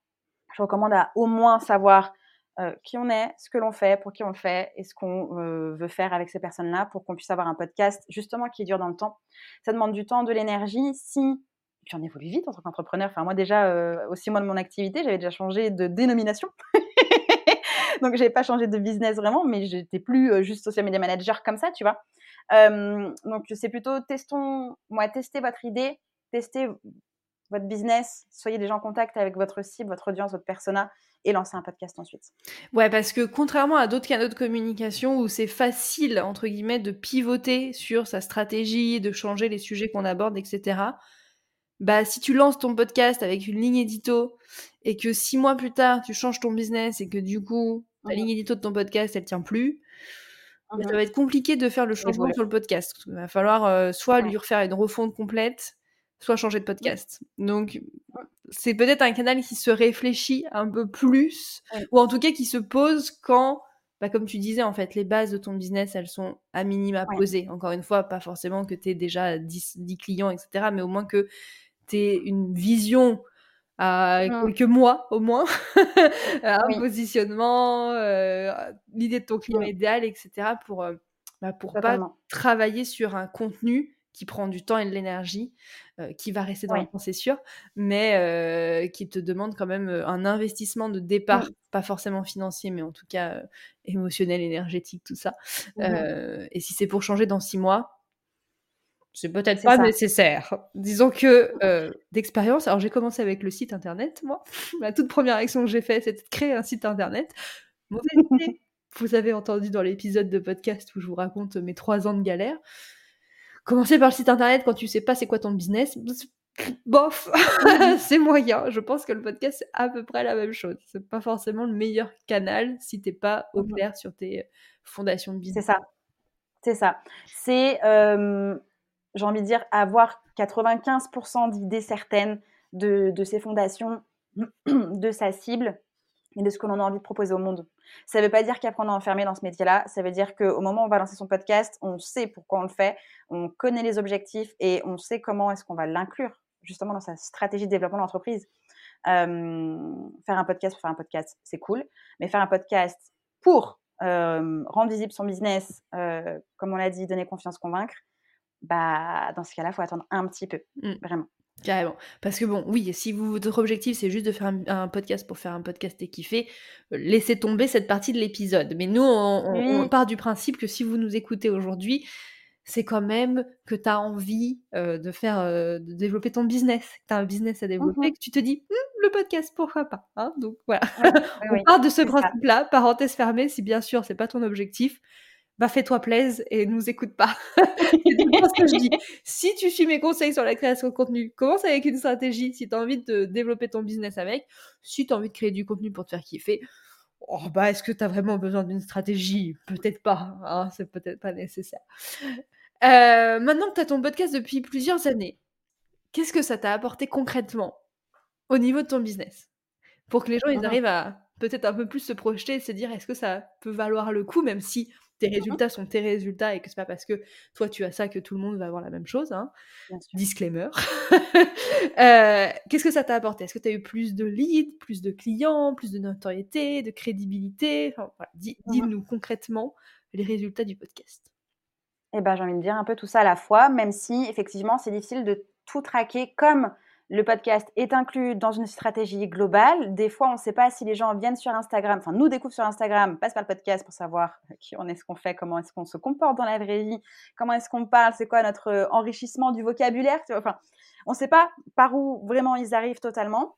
[SPEAKER 2] je recommande à au moins savoir euh, qui on est, ce que l'on fait, pour qui on le fait et ce qu'on euh, veut faire avec ces personnes-là pour qu'on puisse avoir un podcast justement qui dure dans le temps. Ça demande du temps, de l'énergie. Si puis on évolue vite en tant qu'entrepreneur. Enfin, moi déjà, euh, au six mois de mon activité, j'avais déjà changé de dénomination. [LAUGHS] [LAUGHS] Donc, j'avais pas changé de business vraiment, mais j'étais plus juste social media manager comme ça, tu vois. donc, c'est plutôt testons, moi, testez votre idée, testez votre business, soyez déjà en contact avec votre cible, votre audience, votre persona et lancer un podcast ensuite.
[SPEAKER 1] Ouais, parce que contrairement à d'autres canaux de communication où c'est facile, entre guillemets, de pivoter sur sa stratégie, de changer les sujets qu'on aborde, etc., bah, si tu lances ton podcast avec une ligne édito et que six mois plus tard, tu changes ton business et que du coup, la ligne édito de ton podcast, elle tient plus, bah, ça va être compliqué de faire le changement sur le podcast. Il va falloir euh, soit lui refaire une refonte complète, soit changer de podcast. Donc, c'est peut-être un canal qui se réfléchit un peu plus, ou en tout cas qui se pose quand, bah, comme tu disais, en fait, les bases de ton business, elles sont à minima posées. Encore une fois, pas forcément que tu aies déjà 10, clients, etc., mais au moins que tu aies une vision à mmh. quelques mois au moins, [LAUGHS] un positionnement, euh, l'idée de ton client idéal, etc., pour, euh, bah, pour pas travailler sur un contenu qui prend du temps et de l'énergie, euh, qui va rester dans le temps, c'est sûr, mais euh, qui te demande quand même un investissement de départ, pas forcément financier, mais en tout cas émotionnel, énergétique, tout ça. Mmh et si c'est pour changer dans six mois, c'est peut-être pas nécessaire. Disons que d'expérience, alors j'ai commencé avec le site internet, moi. [LAUGHS] La toute première action que j'ai faite, c'était de créer un site internet. Vous avez entendu dans l'épisode de podcast où je vous raconte mes trois ans de galère. Commencer par le site internet quand tu sais pas c'est quoi ton business, bof, [LAUGHS] c'est moyen. Je pense que le podcast, c'est à peu près la même chose. C'est pas forcément le meilleur canal si t'es pas au mmh clair sur tes fondations de business.
[SPEAKER 2] C'est ça. C'est ça. C'est, j'ai envie de dire, avoir 95% d'idées certaines de, de ses fondations, [CLEARS THROAT] de sa cible et de ce que l'on a envie de proposer au monde. Ça ne veut pas dire qu'après on est enfermé dans ce métier-là, ça veut dire qu'au moment où on va lancer son podcast, on sait pourquoi on le fait, on connaît les objectifs et on sait comment est-ce qu'on va l'inclure justement dans sa stratégie de développement d'entreprise. Euh, faire un podcast pour faire un podcast, c'est cool, mais faire un podcast pour euh, rendre visible son business, euh, comme on l'a dit, donner confiance, convaincre, bah, dans ce cas-là, il faut attendre un petit peu, mmh. vraiment.
[SPEAKER 1] Carrément. Parce que bon, oui, si votre objectif c'est juste de faire un, podcast pour faire un podcast et kiffer, euh, laissez tomber cette partie de l'épisode. Mais nous, on, part du principe que si vous nous écoutez aujourd'hui, c'est quand même que tu as envie euh, de faire, euh, de développer ton business, que tu as un business à développer, mmh que tu te dis, «Hum, le podcast, pourquoi pas hein Donc voilà, [LAUGHS] on part de ce principe-là, parenthèse fermée, si bien sûr c'est pas ton objectif, bah fais-toi plaise et nous écoute pas. [LAUGHS] ce que je dis. Si tu suis mes conseils sur la création de contenu, commence avec une stratégie. Si tu as envie de développer ton business avec, si tu as envie de créer du contenu pour te faire kiffer, oh bah est-ce que tu as vraiment besoin d'une stratégie? Peut-être pas, hein, c'est peut-être pas nécessaire. Euh, maintenant que tu as ton podcast depuis plusieurs années, qu'est-ce que ça t'a apporté concrètement au niveau de ton business? Pour que les gens ils arrivent à peut-être un peu plus se projeter et se dire est-ce que ça peut valoir le coup, même si tes mmh résultats sont tes résultats et que c'est pas parce que toi tu as ça que tout le monde va avoir la même chose. Hein. Disclaimer. [LAUGHS] Euh, qu'est-ce que ça t'a apporté? Est-ce que tu as eu plus de leads, plus de clients, plus de notoriété, de crédibilité? Enfin, voilà. Mmh dis-nous concrètement les résultats du podcast.
[SPEAKER 2] Eh ben, j'ai envie de dire un peu tout ça à la fois, même si effectivement c'est difficile de tout traquer comme le podcast est inclus dans une stratégie globale. Des fois, on ne sait pas si les gens viennent sur Instagram, enfin nous découvrent sur Instagram, passent par le podcast pour savoir qui on est, ce qu'on fait, comment est-ce qu'on se comporte dans la vraie vie, comment est-ce qu'on parle, c'est quoi notre euh, enrichissement du vocabulaire. Enfin, on ne sait pas par où vraiment ils arrivent totalement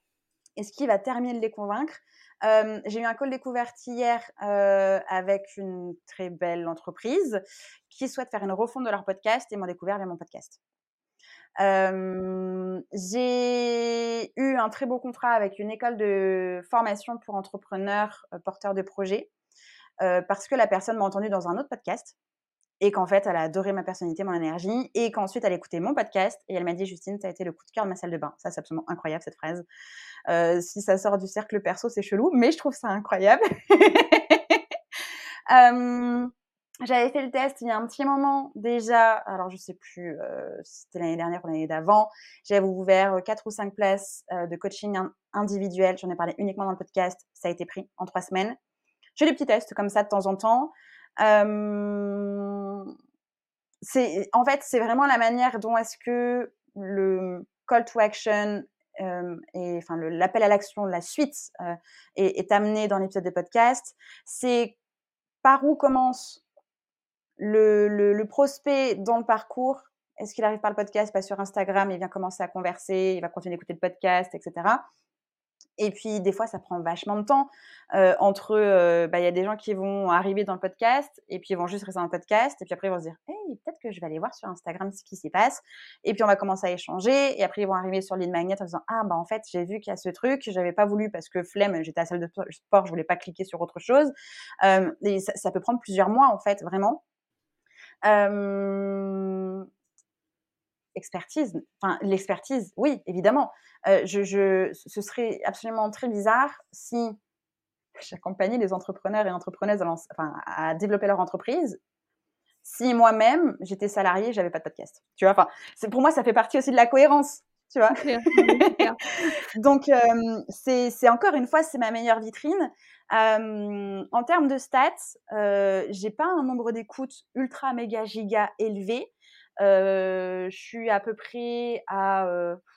[SPEAKER 2] et ce qui va terminer de les convaincre. Euh, j'ai eu un call découverte hier euh, avec une très belle entreprise qui souhaite faire une refonte de leur podcast et m'ont découvert via mon podcast j'ai eu un très beau contrat avec une école de formation pour entrepreneurs porteurs de projets parce que la personne m'a entendu dans un autre podcast et qu'en fait, elle a adoré ma personnalité, mon énergie, et qu'ensuite, elle a écouté mon podcast, et elle m'a dit, Justine, ça a été le coup de cœur de ma salle de bain. Ça, c'est absolument incroyable, cette phrase. si ça sort du cercle perso, c'est chelou, mais je trouve ça incroyable. [LAUGHS] J'avais fait le test il y a un petit moment déjà, alors je sais plus euh, c'était l'année dernière ou l'année d'avant. J'avais ouvert euh, quatre ou cinq places euh, de coaching individuel. J'en ai parlé uniquement dans le podcast. Ça a été pris en trois semaines. J'ai des petits tests comme ça de temps en temps. c'est, en fait, c'est vraiment la manière dont est-ce que le call to action et enfin l'appel à l'action, la suite est, est amené dans l'épisode de podcast. C'est par où commence le, prospect dans le parcours, est-ce qu'il arrive par le podcast, pas sur Instagram, il vient commencer à converser, il va continuer d'écouter le podcast, etc. Et puis, des fois, ça prend vachement de temps. Euh, entre, euh, bah, il y a des gens qui vont arriver dans le podcast et puis ils vont juste rester dans le podcast. Et puis après, ils vont se dire, hey, peut-être que je vais aller voir sur Instagram ce qui s'y passe. Et puis, on va commencer à échanger. Et après, ils vont arriver sur l'île Magnet en disant, ah, bah, en fait, j'ai vu qu'il y a ce truc. J'avais pas voulu parce que flemme, j'étais à la salle de sport, je voulais pas cliquer sur autre chose. Euh, et ça, peut prendre plusieurs mois, en fait, vraiment expertise, enfin l'expertise, oui, évidemment. je, ce serait absolument très bizarre si [LAUGHS] j'accompagnais les entrepreneurs et entrepreneuses à, développer leur entreprise si moi-même j'étais salarié, j'avais pas de podcast. Tu vois, enfin, pour moi ça fait partie aussi de la cohérence. Tu vois. Donc c'est encore une fois c'est ma meilleure vitrine. en termes de stats, euh, j'ai pas un nombre d'écoutes ultra méga giga élevé. je suis à peu près à,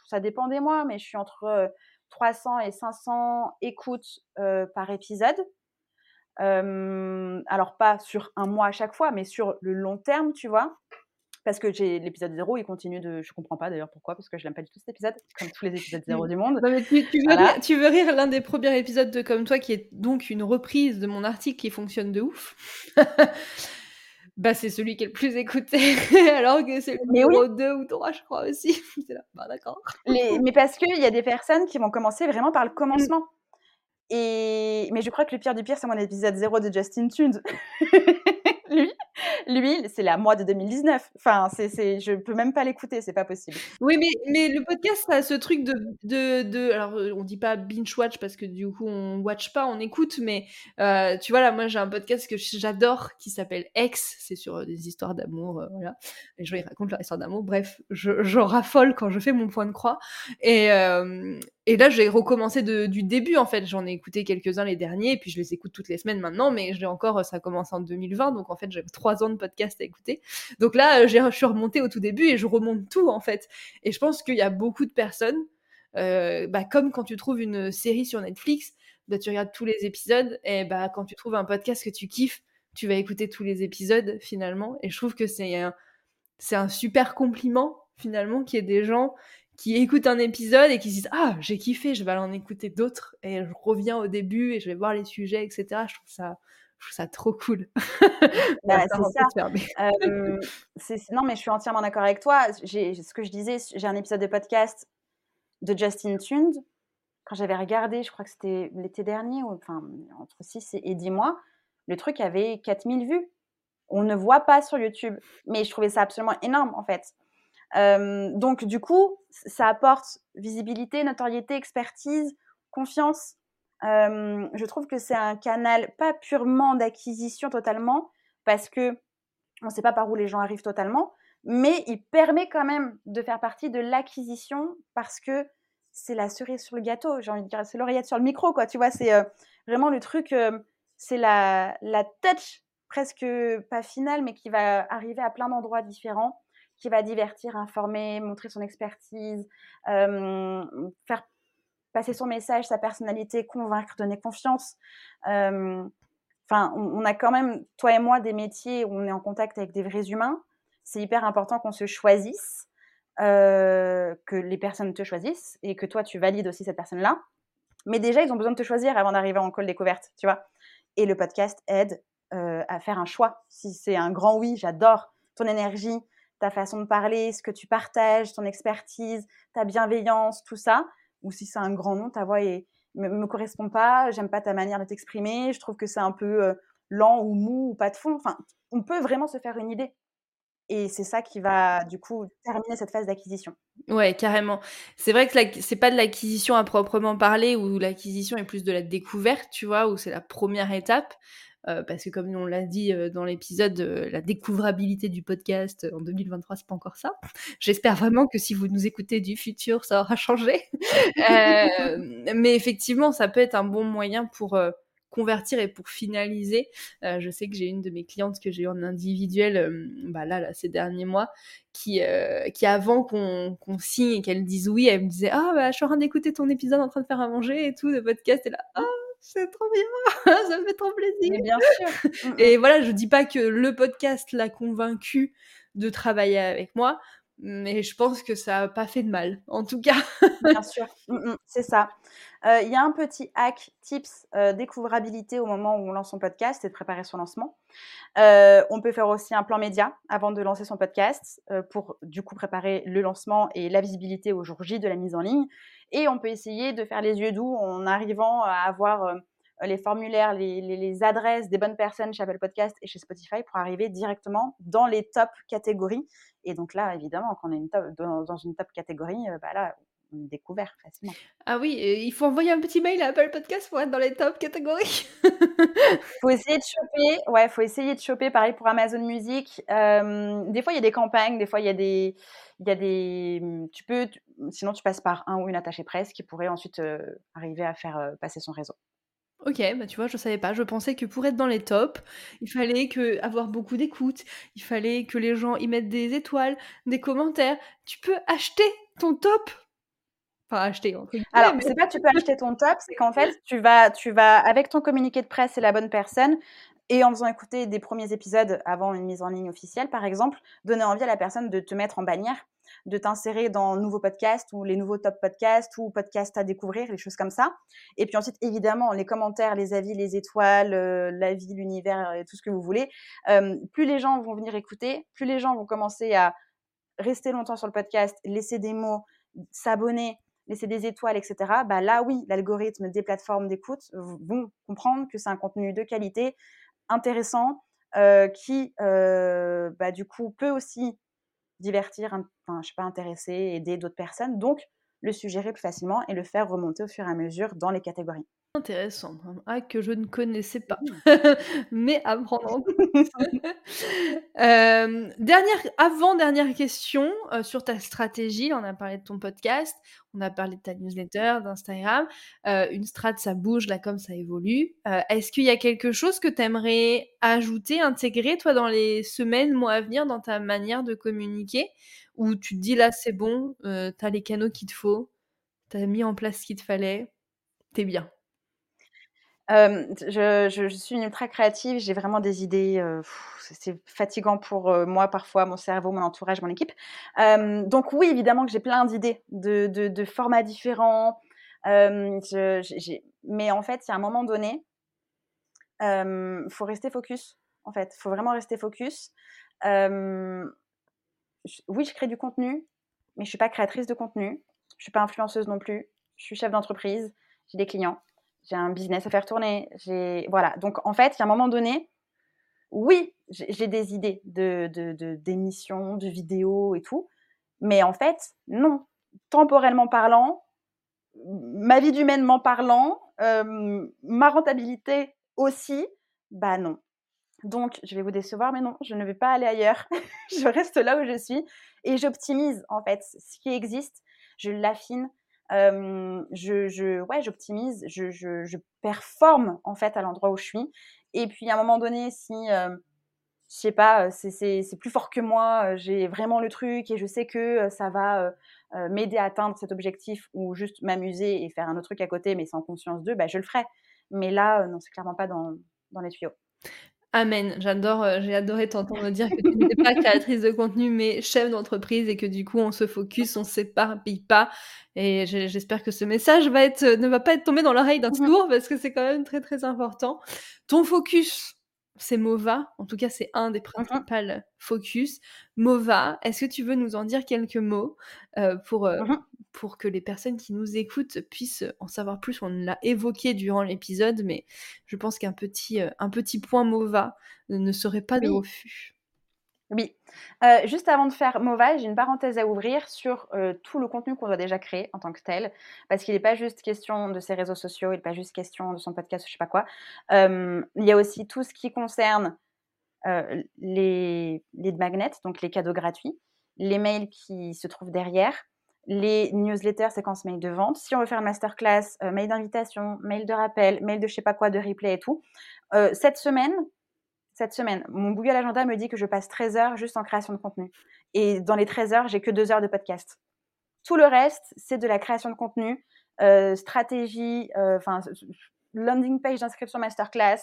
[SPEAKER 2] ça dépend des mois, mais je suis entre 300 et 500 écoutes par épisode. alors pas sur un mois à chaque fois, mais sur le long terme, tu vois parce que j'ai l'épisode 0, il continue de. Je comprends pas d'ailleurs pourquoi, parce que je l'aime pas du tout cet épisode, comme tous les épisodes 0 du monde.
[SPEAKER 1] tu, veux rire, l'un des premiers épisodes de Comme toi, qui est donc une reprise de mon article qui fonctionne de ouf. [LAUGHS] bah, c'est celui qui est le plus écouté, [LAUGHS] alors que c'est le numéro 2 ou 3, je crois aussi. [LAUGHS] c'est là, bah d'accord.
[SPEAKER 2] Mais parce qu'il y a des personnes qui vont commencer vraiment par le mmh. commencement. Et... Mais je crois que le pire du pire, c'est mon épisode 0 de Justin Tunes. Lui, c'est la moi de 2019. Enfin, c'est, je peux même pas l'écouter, c'est pas possible.
[SPEAKER 1] Oui, mais, mais le podcast, ça a ce truc de, de, alors euh, on dit pas binge watch parce que du coup on watch pas, on écoute, mais euh, tu vois là, moi j'ai un podcast que j'adore qui s'appelle Ex, c'est sur euh, des histoires d'amour, voilà. Les gens ils leur histoire d'amour. Bref, je, raffole quand je fais mon point de croix et et là, j'ai recommencé du début, en fait. J'en ai écouté quelques-uns les derniers, et puis je les écoute toutes les semaines maintenant, mais j'ai encore, ça commence en 2020, donc en fait, j'ai trois ans de podcast à écouter. Donc là, je suis remontée au tout début et je remonte tout, en fait. Et je pense qu'il y a beaucoup de personnes, euh, bah, comme quand tu trouves une série sur Netflix, bah, tu regardes tous les épisodes, et bah, quand tu trouves un podcast que tu kiffes, tu vas écouter tous les épisodes, finalement. Et je trouve que c'est un, c'est un super compliment, finalement, qu'il y ait des gens qui écoutent un épisode et qui se disent ah j'ai kiffé je vais aller en écouter d'autres. Et je reviens au début et je vais voir les sujets etc je trouve ça je trouve ça trop cool.
[SPEAKER 2] Bah, [LAUGHS] c'est ça. non mais je suis entièrement d'accord avec toi. J'ai ce que je disais j'ai un épisode de podcast de Justin Tund quand j'avais regardé je crois que c'était l'été dernier ou enfin entre 6 et 10 mois le truc avait 4000 vues. On ne voit pas sur YouTube. Mais je trouvais ça absolument énorme en fait donc, du coup, ça apporte visibilité, notoriété, expertise, confiance. je trouve que c'est un canal pas purement d'acquisition totalement, parce que on ne sait pas par où les gens arrivent totalement, mais il permet quand même de faire partie de l'acquisition parce que c'est la cerise sur le gâteau, j'ai envie de dire, c'est l'oreillette sur le micro, quoi. Tu vois, c'est vraiment le truc, c'est la, la touch presque pas finale, mais qui va arriver à plein d'endroits différents qui va divertir, informer, montrer son expertise, faire passer son message, sa personnalité, convaincre, donner confiance. Enfin, on, a quand même, toi et moi, des métiers où on est en contact avec des vrais humains. C'est hyper important qu'on se choisisse, que les personnes te choisissent et que toi, tu valides aussi cette personne-là. Mais déjà, ils ont besoin de te choisir avant d'arriver en call découverte, tu vois. Et le podcast aide à faire un choix. Si c'est un grand oui, j'adore ton énergie, ta façon de parler, ce que tu partages, ton expertise, ta bienveillance, tout ça, ou si c'est un grand nom, ta voix ne me, correspond pas, j'aime pas ta manière de t'exprimer, je trouve que c'est un peu euh, lent ou mou ou pas de fond. Enfin, on peut vraiment se faire une idée. Et c'est ça qui va du coup terminer cette phase d'acquisition.
[SPEAKER 1] Ouais, carrément. C'est vrai que c'est pas de l'acquisition à proprement parler, où l'acquisition est plus de la découverte, tu vois, où c'est la première étape. Euh, parce que comme on l'a dit euh, dans l'épisode, euh, la découvrabilité du podcast en 2023, c'est pas encore ça. J'espère vraiment que si vous nous écoutez du futur, ça aura changé. [LAUGHS] mais effectivement, ça peut être un bon moyen pour convertir et pour finaliser. je sais que j'ai une de mes clientes que j'ai eu en individuel, bah là, là, ces derniers mois, qui, qui avant qu'on signe et qu'elle dise oui, elle me disait ah bah je suis en train d'écouter ton épisode en train de faire à manger et tout de podcast et là ah c'est trop bien, [LAUGHS] ça me fait trop plaisir.
[SPEAKER 2] bien sûr. [LAUGHS]
[SPEAKER 1] Mm, mm. Et voilà, je dis pas que le podcast l'a convaincu de travailler avec moi, mais je pense que ça n'a pas fait de mal, en tout cas.
[SPEAKER 2] bien sûr, mm, c'est ça. Euh, il y a un petit hack, tips, euh, découvrabilité au moment où on lance son podcast et de préparer son lancement. Euh, on peut faire aussi un plan média avant de lancer son podcast pour du coup préparer le lancement et la visibilité au jour J de la mise en ligne. Et on peut essayer de faire les yeux doux en arrivant à avoir les formulaires, les, adresses des bonnes personnes chez Apple Podcast et chez Spotify pour arriver directement dans les top catégories. Et donc là, évidemment, quand on est dans, une top catégorie, bah là, découvert facilement.
[SPEAKER 1] Ah oui, il faut envoyer un petit mail à Apple Podcast pour être dans les top catégories. [LAUGHS]
[SPEAKER 2] faut essayer de choper, ouais, faut essayer de choper. Pareil pour Amazon Music. Euh, des fois, il y a des campagnes, des fois, il y a des, il y a des, tu peux, sinon tu passes par un ou une attachée presse qui pourrait ensuite euh, arriver à faire euh, passer son réseau.
[SPEAKER 1] Ok, bah tu vois, je savais pas. Je pensais que pour être dans les tops, il fallait que avoir beaucoup d'écoute, il fallait que les gens y mettent des étoiles, des commentaires. Tu peux acheter ton top. Enfin, acheter.
[SPEAKER 2] Alors, c'est pas que tu peux acheter ton top, c'est qu'en fait, tu vas, tu vas avec ton communiqué de presse et la bonne personne, et en faisant écouter des premiers épisodes avant une mise en ligne officielle, par exemple, donner envie à la personne de te mettre en bannière, de t'insérer dans nouveaux podcasts ou les nouveaux top podcasts ou podcasts à découvrir, les choses comme ça. Et puis ensuite, évidemment, les commentaires, les avis, les étoiles, euh, la vie, l'univers tout ce que vous voulez. Euh, plus les gens vont venir écouter, plus les gens vont commencer à rester longtemps sur le podcast, laisser des mots, s'abonner, laisser des étoiles, etc., bah là oui, l'algorithme des plateformes d'écoute vont comprendre que c'est un contenu de qualité, intéressant, euh, qui, euh, bah, du coup, peut aussi divertir, enfin, je sais pas, intéresser, aider d'autres personnes. Donc, le suggérer plus facilement et le faire remonter au fur et à mesure dans les catégories.
[SPEAKER 1] Intéressant, un hack que je ne connaissais pas, [LAUGHS] mais à prendre en compte. [LAUGHS] dernière avant-dernière question, heu, sur ta stratégie. On a parlé de ton podcast, on a parlé de ta newsletter, d'Instagram. Heu, une strat, ça bouge, la com, ça évolue. Est-ce qu'il y a quelque chose que tu aimerais ajouter, intégrer, toi, dans les semaines, mois à venir, dans ta manière de communiquer? Ou tu te dis: «Là, c'est bon, tu as les canaux qu'il te faut, tu as mis en place ce qu'il te fallait, tu es bien»?
[SPEAKER 2] je suis une ultra créative, j'ai vraiment des idées, c'est fatigant pour, moi parfois, mon cerveau, mon entourage, mon équipe. Donc oui, évidemment que j'ai plein d'idées de formats différents. Mais en fait, il y a un moment donné il faut rester focus, en fait. Il faut vraiment rester focus. Oui, je crée du contenu, mais je suis pas créatrice de contenu. Je suis pas influenceuse non plus. Je suis chef d'entreprise, j'ai des clients j'ai un business à faire tourner, j'ai voilà. Donc en fait, il y a un moment donné, oui, j'ai des idées de d'émissions, de, de, vidéos et tout, mais en fait, non. Temporellement parlant, ma vie d'humainement parlant, euh, ma rentabilité aussi, bah non. Donc, je vais vous décevoir, mais non, je ne vais pas aller ailleurs. [LAUGHS] je reste là où je suis et j'optimise en fait ce qui existe, je l'affine, je, ouais, j'optimise, je, je, je, performe en fait à l'endroit où je suis. Et puis à un moment donné, si je sais pas, c'est plus fort que moi, j'ai vraiment le truc et je sais que ça va m'aider à atteindre cet objectif ou juste m'amuser et faire un autre truc à côté, mais sans conscience d'eux, bah, je le ferai. Mais là, non, c'est clairement pas dans, dans les tuyaux.
[SPEAKER 1] Amen. J'adore, euh, j'ai adoré t'entendre dire que tu n'étais pas créatrice de contenu, mais chef d'entreprise et que du coup, on se focus, on s'éparpille pas. Et j'espère que ce message va être, ne va pas être tombé dans l'oreille d'un mmh sourd parce que c'est quand même très, très important. Ton focus, c'est MOVA. En tout cas, c'est un des mmh principaux focus. MOVA, est-ce que tu veux nous en dire quelques mots euh, pour, euh, mmh pour que les personnes qui nous écoutent puissent en savoir plus? On l'a évoqué durant l'épisode, mais je pense qu'un petit, euh, un petit point MOVA ne serait pas de refus.
[SPEAKER 2] Oui. Euh, juste avant de faire Mova, j'ai une parenthèse à ouvrir sur euh, tout le contenu qu'on doit déjà créer en tant que tel, parce qu'il n'est pas juste question de ses réseaux sociaux, il n'est pas juste question de son podcast, je sais pas quoi. il y a aussi tout ce qui concerne euh, les lead magnets, donc les cadeaux gratuits, les mails qui se trouvent derrière, les newsletters, séquences mail de vente. Si on veut faire masterclass, mail d'invitation, mail de rappel, mail de je sais pas quoi, de replay et tout. cette semaine, cette semaine, mon Google Agenda me dit que je passe 13 heures juste en création de contenu. Et dans les 13 heures, j'ai que 2 heures de podcast. Tout le reste, c'est de la création de contenu, euh, stratégie, euh, enfin, landing page d'inscription masterclass,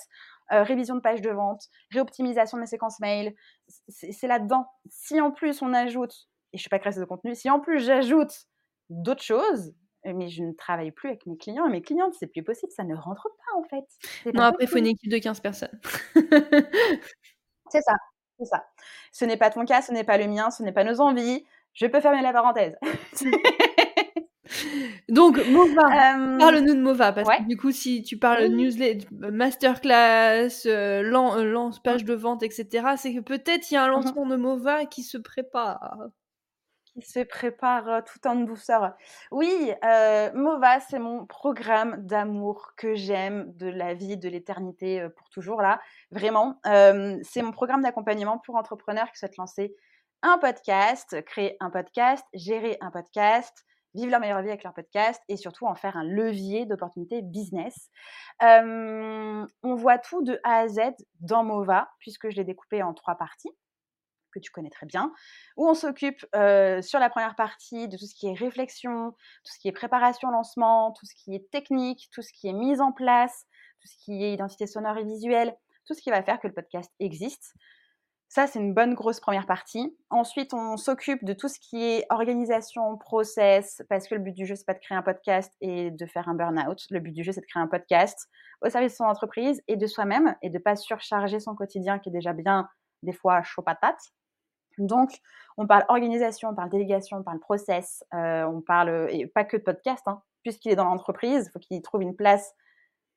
[SPEAKER 2] euh, révision de page de vente, réoptimisation de mes séquences mail. C'est là-dedans. Si en plus on ajoute, et je suis pas créatrice de contenu, si en plus j'ajoute d'autres choses, mais je ne travaille plus avec mes clients et mes clientes, c'est plus possible, ça ne rentre pas en fait.
[SPEAKER 1] Non, après, il faut une équipe de 15 personnes.
[SPEAKER 2] c'est ça, c'est ça. Ce n'est pas ton cas, ce n'est pas le mien, ce n'est pas nos envies. Je peux fermer la parenthèse. [LAUGHS]
[SPEAKER 1] Donc, Mova, [LAUGHS] parle-nous de Mova, parce que du coup, si tu parles newsletter, masterclass, euh, euh, lance page de vente, etc., c'est que peut-être il y a un mmh lancement de Mova qui se prépare
[SPEAKER 2] se prépare tout en douceur. Oui, euh, Mova, c'est mon programme d'amour que j'aime de la vie, de l'éternité, pour toujours là. Vraiment, c'est mon programme d'accompagnement pour entrepreneurs qui souhaitent lancer un podcast, créer un podcast, gérer un podcast, vivre leur meilleure vie avec leur podcast et surtout en faire un levier d'opportunité business. on voit tout de A à Z dans Mova, puisque je l'ai découpé en trois parties que tu connais très bien, où on s'occupe sur la première partie de tout ce qui est réflexion, tout ce qui est préparation lancement, tout ce qui est technique, tout ce qui est mise en place, tout ce qui est identité sonore et visuelle, tout ce qui va faire que le podcast existe. Ça, c'est une bonne grosse première partie. Ensuite, on s'occupe de tout ce qui est organisation, process, parce que le but du jeu, c'est pas de créer un podcast et de faire un burn-out. Le but du jeu, c'est de créer un podcast au service de son entreprise et de soi-même et de pas surcharger son quotidien qui est déjà bien, des fois, chaud patate. Donc, on parle organisation, on parle délégation, on parle process, euh, on parle, et pas que de podcast, hein, puisqu'il est dans l'entreprise, il faut qu'il trouve une place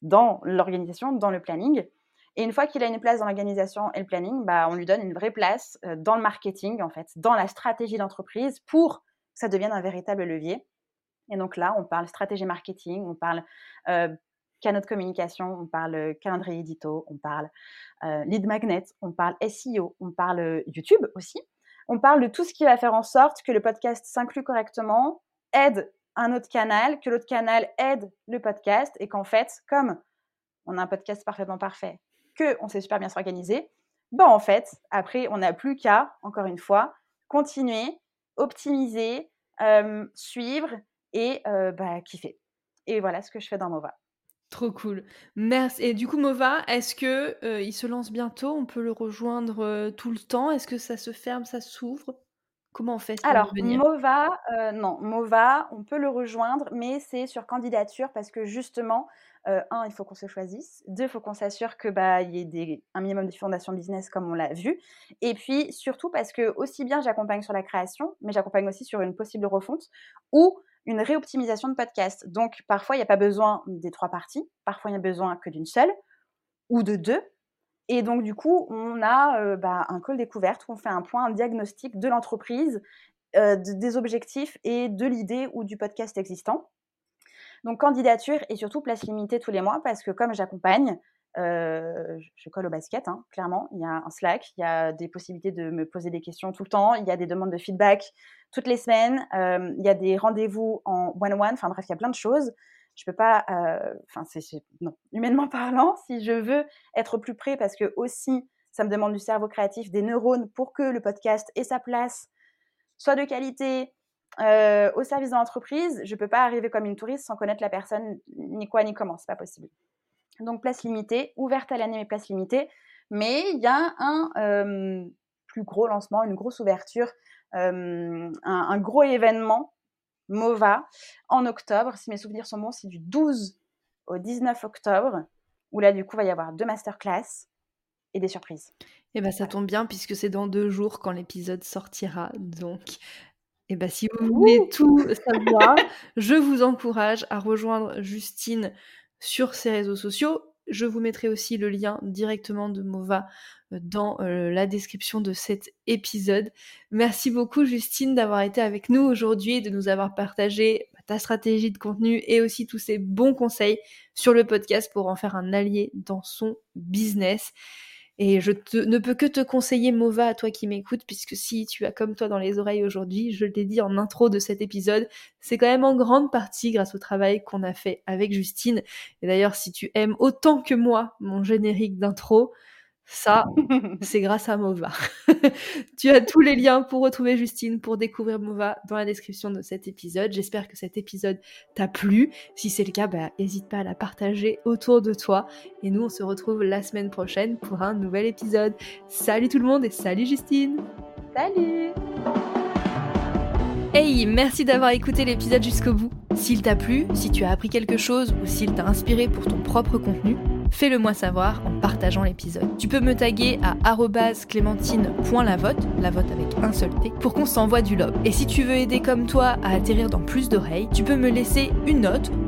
[SPEAKER 2] dans l'organisation, dans le planning. Et une fois qu'il a une place dans l'organisation et le planning, bah, on lui donne une vraie place euh, dans le marketing, en fait, dans la stratégie d'entreprise pour que ça devienne un véritable levier. Et donc là, on parle stratégie marketing, on parle euh, canaux de communication, on parle calendrier édito, on parle lead magnet, on parle SEO, on parle YouTube aussi. On parle de tout ce qui va faire en sorte que le podcast s'inclut correctement, aide un autre canal, que l'autre canal aide le podcast et qu'en fait, comme on a un podcast parfaitement parfait, que on super bien s'organiser, ben en fait, après, on n'a plus qu'à, encore une fois, continuer, optimiser, suivre et bah, kiffer. Et voilà ce que je fais dans Mova.
[SPEAKER 1] Trop cool. Merci. Et du coup, Mova, est-ce que il se lance bientôt? On peut le rejoindre tout le temps? Est-ce que ça se ferme, ça s'ouvre? Comment on fait
[SPEAKER 2] Alors, Mova, non, Mova, on peut le rejoindre, mais c'est sur candidature parce que justement, un, il faut qu'on se choisisse. Deux, il faut qu'on s'assure que bah il y ait des, un minimum de fondation business comme on l'a vu. Et puis surtout parce que aussi bien j'accompagne sur la création, mais j'accompagne aussi sur une possible refonte ou une réoptimisation de podcast. Donc parfois il n'y a pas besoin des trois parties, parfois il y a besoin que d'une seule ou de deux. Et donc du coup on a bah, un call découverte où on fait un point, un diagnostic de l'entreprise, des objectifs et de l'idée ou du podcast existant. Donc candidature et surtout place limitée tous les mois parce que comme j'accompagne, euh, je colle au basket, hein, clairement. Il y a un Slack, il y a des possibilités de me poser des questions tout le temps, il y a des demandes de feedback toutes les semaines, euh, il y a des rendez-vous en one-one, enfin bref, il y a plein de choses. Je peux pas, euh, enfin, c'est, non, [LAUGHS] humainement parlant, si je veux être plus près, parce que aussi, ça me demande du cerveau créatif, des neurones pour que le podcast ait sa place, soit de qualité, au service de l'entreprise, je ne peux pas arriver comme une touriste sans connaître la personne, ni quoi, ni comment, c'est pas possible. Donc, place limitée, ouverte à l'année, mais place limitée. Mais il y a un euh, plus gros lancement, une grosse ouverture, euh, un, gros événement, MOVA, en octobre. Si mes souvenirs sont bons, c'est du 12 au 19 octobre, où là, du coup, il va y avoir deux masterclass et des surprises.
[SPEAKER 1] Et eh bien, ça tombe bien puisque c'est dans deux jours quand l'épisode sortira. Donc, et bah, si vous voulez tout savoir, je vous encourage à rejoindre Justine sur ses réseaux sociaux. Je vous mettrai aussi le lien directement de Mova euh, dans euh, la description de cet épisode. Merci beaucoup Justine d'avoir été avec nous aujourd'hui de nous avoir partagé bah, ta stratégie de contenu et aussi tous ces bons conseils sur le podcast pour en faire un allié dans son business. Et je ne peux que te conseiller Mova à toi qui m'écoutes, puisque si tu as comme toi dans les oreilles aujourd'hui, je l'ai dit en intro de cet épisode, c'est quand même en grande partie grâce au travail qu'on a fait avec Justine. Et d'ailleurs, si tu aimes autant que moi mon générique d'intro, ça, [LAUGHS] c'est grâce à Mova. [LAUGHS] tu as tous les liens pour retrouver Justine, pour découvrir Mova dans la description de cet épisode. J'espère que cet épisode t'a plu. Si c'est le cas, bah, n'hésite pas à la partager autour de toi. Et nous, on se retrouve la semaine prochaine pour un nouvel épisode. Salut tout le monde et salut Justine
[SPEAKER 2] Salut
[SPEAKER 1] Hey, merci d'avoir écouté l'épisode jusqu'au bout. S'il t'a plu, si tu as appris quelque chose ou s'il t'a inspiré pour ton propre contenu, fais-le moi savoir en partageant l'épisode. Tu peux me taguer à clémentine.lavote, la vote avec un seul T, pour qu'on s'envoie du love. Et si tu veux aider comme toi à atterrir dans plus d'oreilles, tu peux me laisser une note